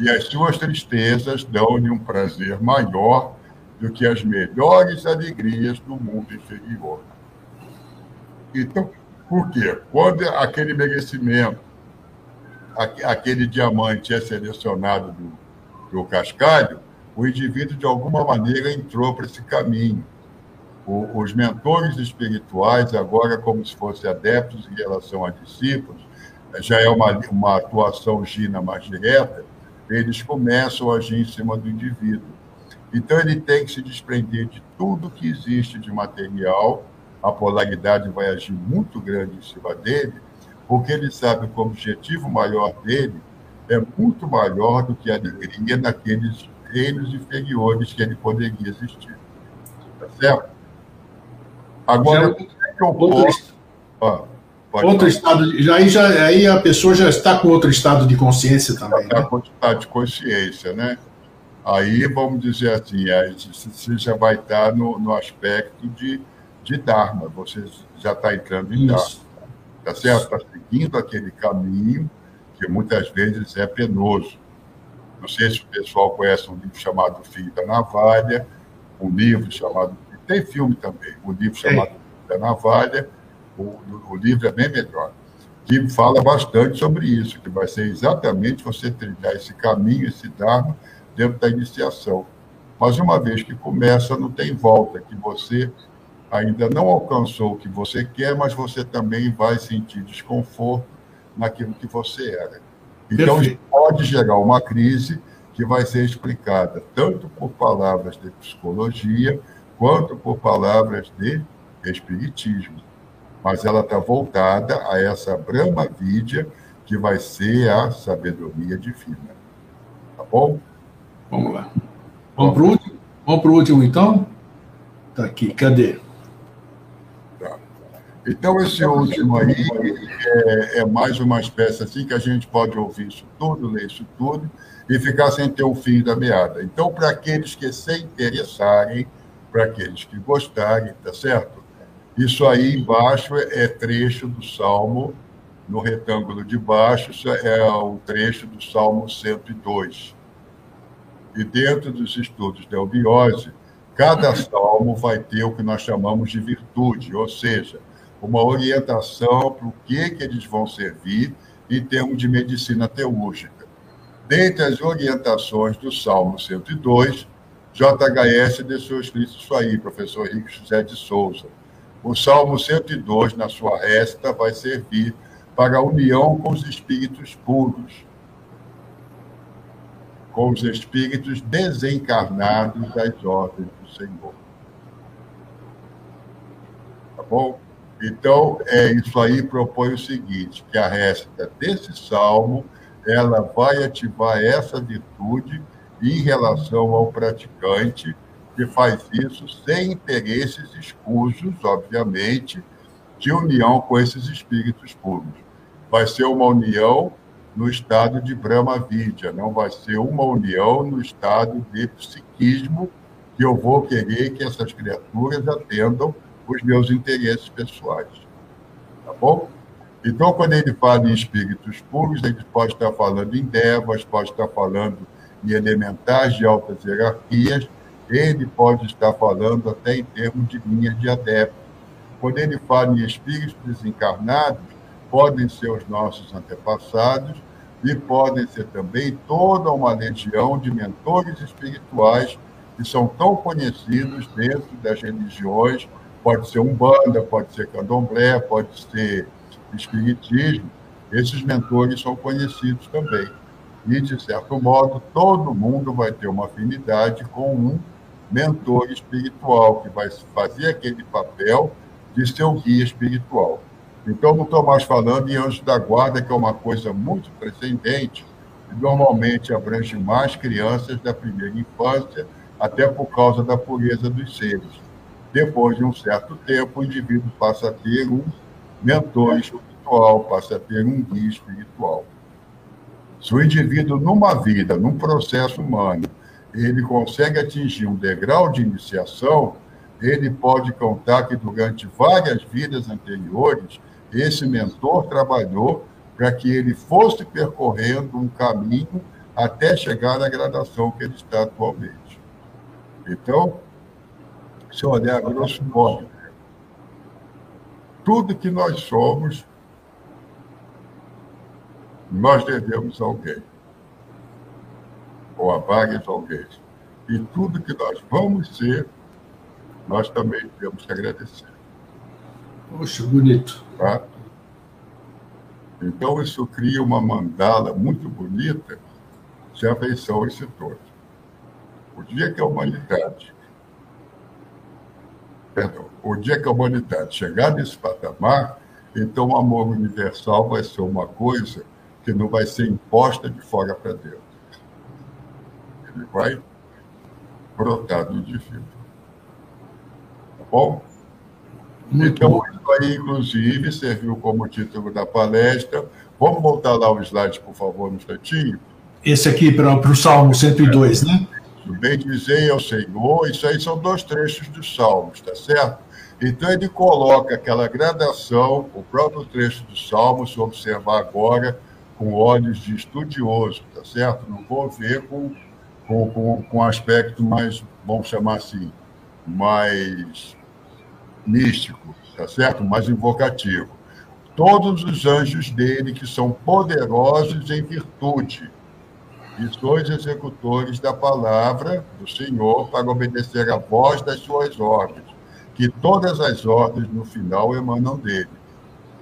E as suas tristezas dão-lhe um prazer maior do que as melhores alegrias do mundo inferior. Então, por quê? Quando aquele merecimento, aquele diamante é selecionado do, do cascalho, o indivíduo, de alguma maneira, entrou para esse caminho os mentores espirituais, agora como se fossem adeptos em relação a discípulos, já é uma, uma atuação gina mais direta, eles começam a agir em cima do indivíduo. Então, ele tem que se desprender de tudo que existe de material, a polaridade vai agir muito grande em cima dele, porque ele sabe que o objetivo maior dele é muito maior do que a alegria naqueles reinos inferiores que ele poderia existir. Tá certo? Agora, já, é que eu outro, posso... Ah, outro estado, já, aí, já, aí a pessoa já está com outro estado de consciência também. Está né? com estado de consciência, né? Aí, vamos dizer assim, aí você já vai estar no, no aspecto de, de Dharma, você já está entrando em Dharma. Tá certo? Está seguindo aquele caminho que muitas vezes é penoso. Não sei se o pessoal conhece um livro chamado Filho da Navalha, um livro chamado. Tem filme também, um livro chamado Filho da Navalha, o, o livro é bem melhor, que fala bastante sobre isso, que vai ser exatamente você trilhar esse caminho, esse Dharma, dentro da iniciação. Mas uma vez que começa, não tem volta, que você ainda não alcançou o que você quer, mas você também vai sentir desconforto naquilo que você era. Então, Perfeito. pode gerar uma crise que vai ser explicada tanto por palavras de psicologia quanto por palavras de espiritismo. Mas ela está voltada a essa Brahma Vidya, que vai ser a sabedoria divina. Tá bom? Vamos lá. Vamos para o último? Vamos para o último, então? Está aqui, cadê? Então, esse último aí é, é, mais uma espécie assim que a gente pode ouvir isso tudo, ler isso tudo e ficar sem ter o fim da meada. Então, para aqueles que se interessarem, para aqueles que gostarem, tá certo? Isso aí embaixo é trecho do Salmo, no retângulo de baixo, isso é o trecho do Salmo 102. E dentro dos estudos da Eubiose, cada salmo vai ter o que nós chamamos de virtude, ou seja, uma orientação para o que, que eles vão servir em termos de medicina teúrgica. Dentre as orientações do Salmo 102, JHS deixou escrito isso aí, professor Henrique José de Souza. O Salmo 102, na sua resta, vai servir para a união com os espíritos puros, com os espíritos desencarnados das ordens do Senhor. Tá bom? Então, é, isso aí propõe o seguinte, que a récita desse salmo, ela vai ativar essa virtude em relação ao praticante, que faz isso sem interesses escusos, obviamente, de união com esses espíritos puros. Vai ser uma união no estado de Brahma Vidya, não vai ser uma união no estado de psiquismo, que eu vou querer que essas criaturas atendam os meus interesses pessoais. Tá bom? Então, quando ele fala em espíritos puros, ele pode estar falando em devas, pode estar falando em elementares de altas hierarquias, ele pode estar falando até em termos de linhas de adeptos. Quando ele fala em espíritos desencarnados, podem ser os nossos antepassados e podem ser também toda uma legião de mentores espirituais que são tão conhecidos dentro das religiões pode ser umbanda, pode ser candomblé, pode ser espiritismo. Esses mentores são conhecidos também. E, de certo modo, todo mundo vai ter uma afinidade com um mentor espiritual, que vai fazer aquele papel de seu guia espiritual. Então, não estou mais falando em anjo da guarda, que é uma coisa muito precedente, e normalmente abrange mais crianças da primeira infância, até por causa da pureza dos seres depois de um certo tempo, o indivíduo passa a ter um mentor espiritual, passa a ter um guia espiritual. Se o indivíduo, numa vida, num processo humano, ele consegue atingir um degrau de iniciação, ele pode contar que durante várias vidas anteriores, esse mentor trabalhou para que ele fosse percorrendo um caminho até chegar na gradação que ele está atualmente. Então, se olhar grosso modo, tudo que nós somos, nós devemos a alguém, ou a vários alguém. E tudo que nós vamos ser, nós também temos que agradecer. Poxa, bonito. Tá? Então, isso cria uma mandala muito bonita de afeição a esse todo. O dia que a humanidade perdão, o dia que a humanidade chegar nesse patamar, então o amor universal vai ser uma coisa que não vai ser imposta de fora para dentro. Ele vai brotado de vida. Tá bom? Muito então, bom. isso aí, inclusive, serviu como título da palestra. Vamos voltar lá o slide, por favor, um instantinho. Esse aqui para o Salmo 102, é. né? Bem dizer ao Senhor, isso aí são dois trechos dos Salmos, tá certo? Então ele coloca aquela gradação, o próprio trecho do Salmo, se observar agora, com olhos de estudioso, tá certo? Não vou ver com, com, com, com aspecto mais, vamos chamar assim, mais místico, tá certo? Mais invocativo. Todos os anjos dele que são poderosos em virtude, e sois executores da palavra do Senhor para obedecer à voz das suas ordens, que todas as ordens no final emanam dele.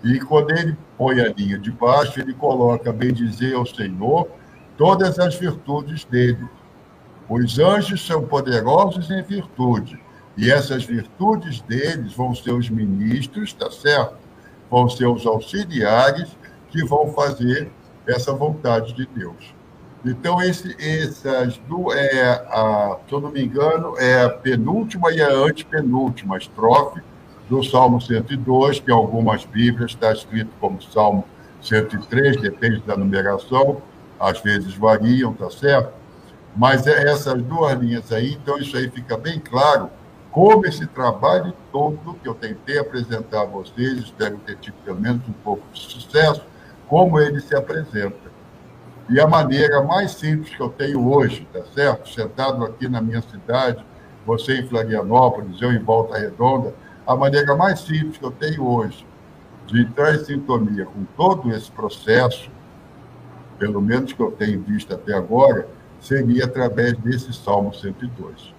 E quando ele põe a linha de baixo, ele coloca bem dizer ao Senhor todas as virtudes dele. Os anjos são poderosos em virtude, e essas virtudes deles vão ser os ministros, tá certo? Vão ser os auxiliares que vão fazer essa vontade de Deus. Então, esse, essas duas, é, a, se eu não me engano, é a penúltima e a antepenúltima estrofe do Salmo 102, que em algumas Bíblias está escrito como Salmo 103, depende da numeração, às vezes variam, tá certo? Mas é essas duas linhas aí, então isso aí fica bem claro como esse trabalho todo que eu tentei apresentar a vocês, espero ter tido pelo menos um pouco de sucesso, como ele se apresenta. E a maneira mais simples que eu tenho hoje, tá certo? Sentado aqui na minha cidade, você em Florianópolis, eu em Volta Redonda, a maneira mais simples que eu tenho hoje de entrar em sintonia com todo esse processo, pelo menos que eu tenho visto até agora, seria através desse Salmo 102.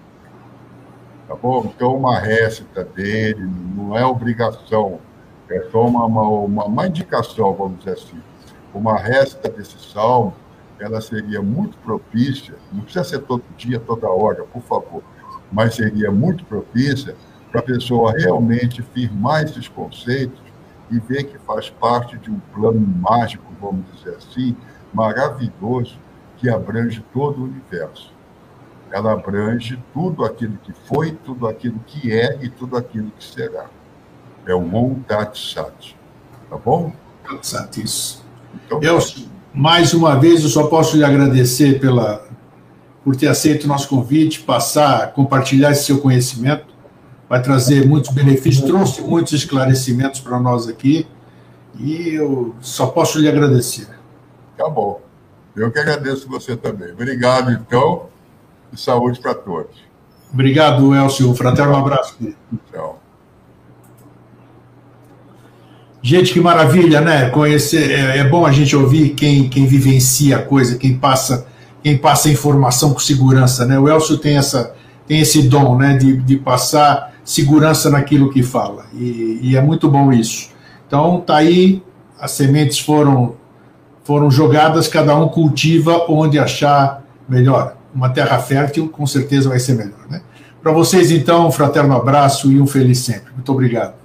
Tá bom? Então, uma récita dele não é obrigação, é só uma, uma, uma indicação, vamos dizer assim. Uma récita desse salmo ela seria muito propícia, não precisa ser todo dia, toda hora, por favor, mas seria muito propícia para a pessoa realmente firmar esses conceitos e ver que faz parte de um plano mágico, vamos dizer assim, maravilhoso, que abrange todo o universo. Ela abrange tudo aquilo que foi, tudo aquilo que é e tudo aquilo que será. É o Om Tat Sat. Tá bom? Sat, isso. Então, Eu, mais uma vez, eu só posso lhe agradecer pela, por ter aceito o nosso convite, passar, compartilhar esse seu conhecimento. Vai trazer muitos benefícios, trouxe muitos esclarecimentos para nós aqui. E eu só posso lhe agradecer. Tá bom. Eu que agradeço você também. Obrigado, então, e saúde para todos. Obrigado, Elcio. Um fraterno abraço. Tchau. Gente, que maravilha, né? Conhecer, é, é, bom a gente ouvir quem, quem vivencia a coisa, quem passa, quem passa informação com segurança, né? O Elcio tem, essa, tem esse dom, né, de, de passar segurança naquilo que fala, e, e é muito bom isso. Então, tá aí, as sementes foram, foram jogadas, cada um cultiva onde achar melhor. Uma terra fértil, com certeza vai ser melhor, né? Para vocês, então, um fraterno abraço e um feliz sempre. Muito obrigado.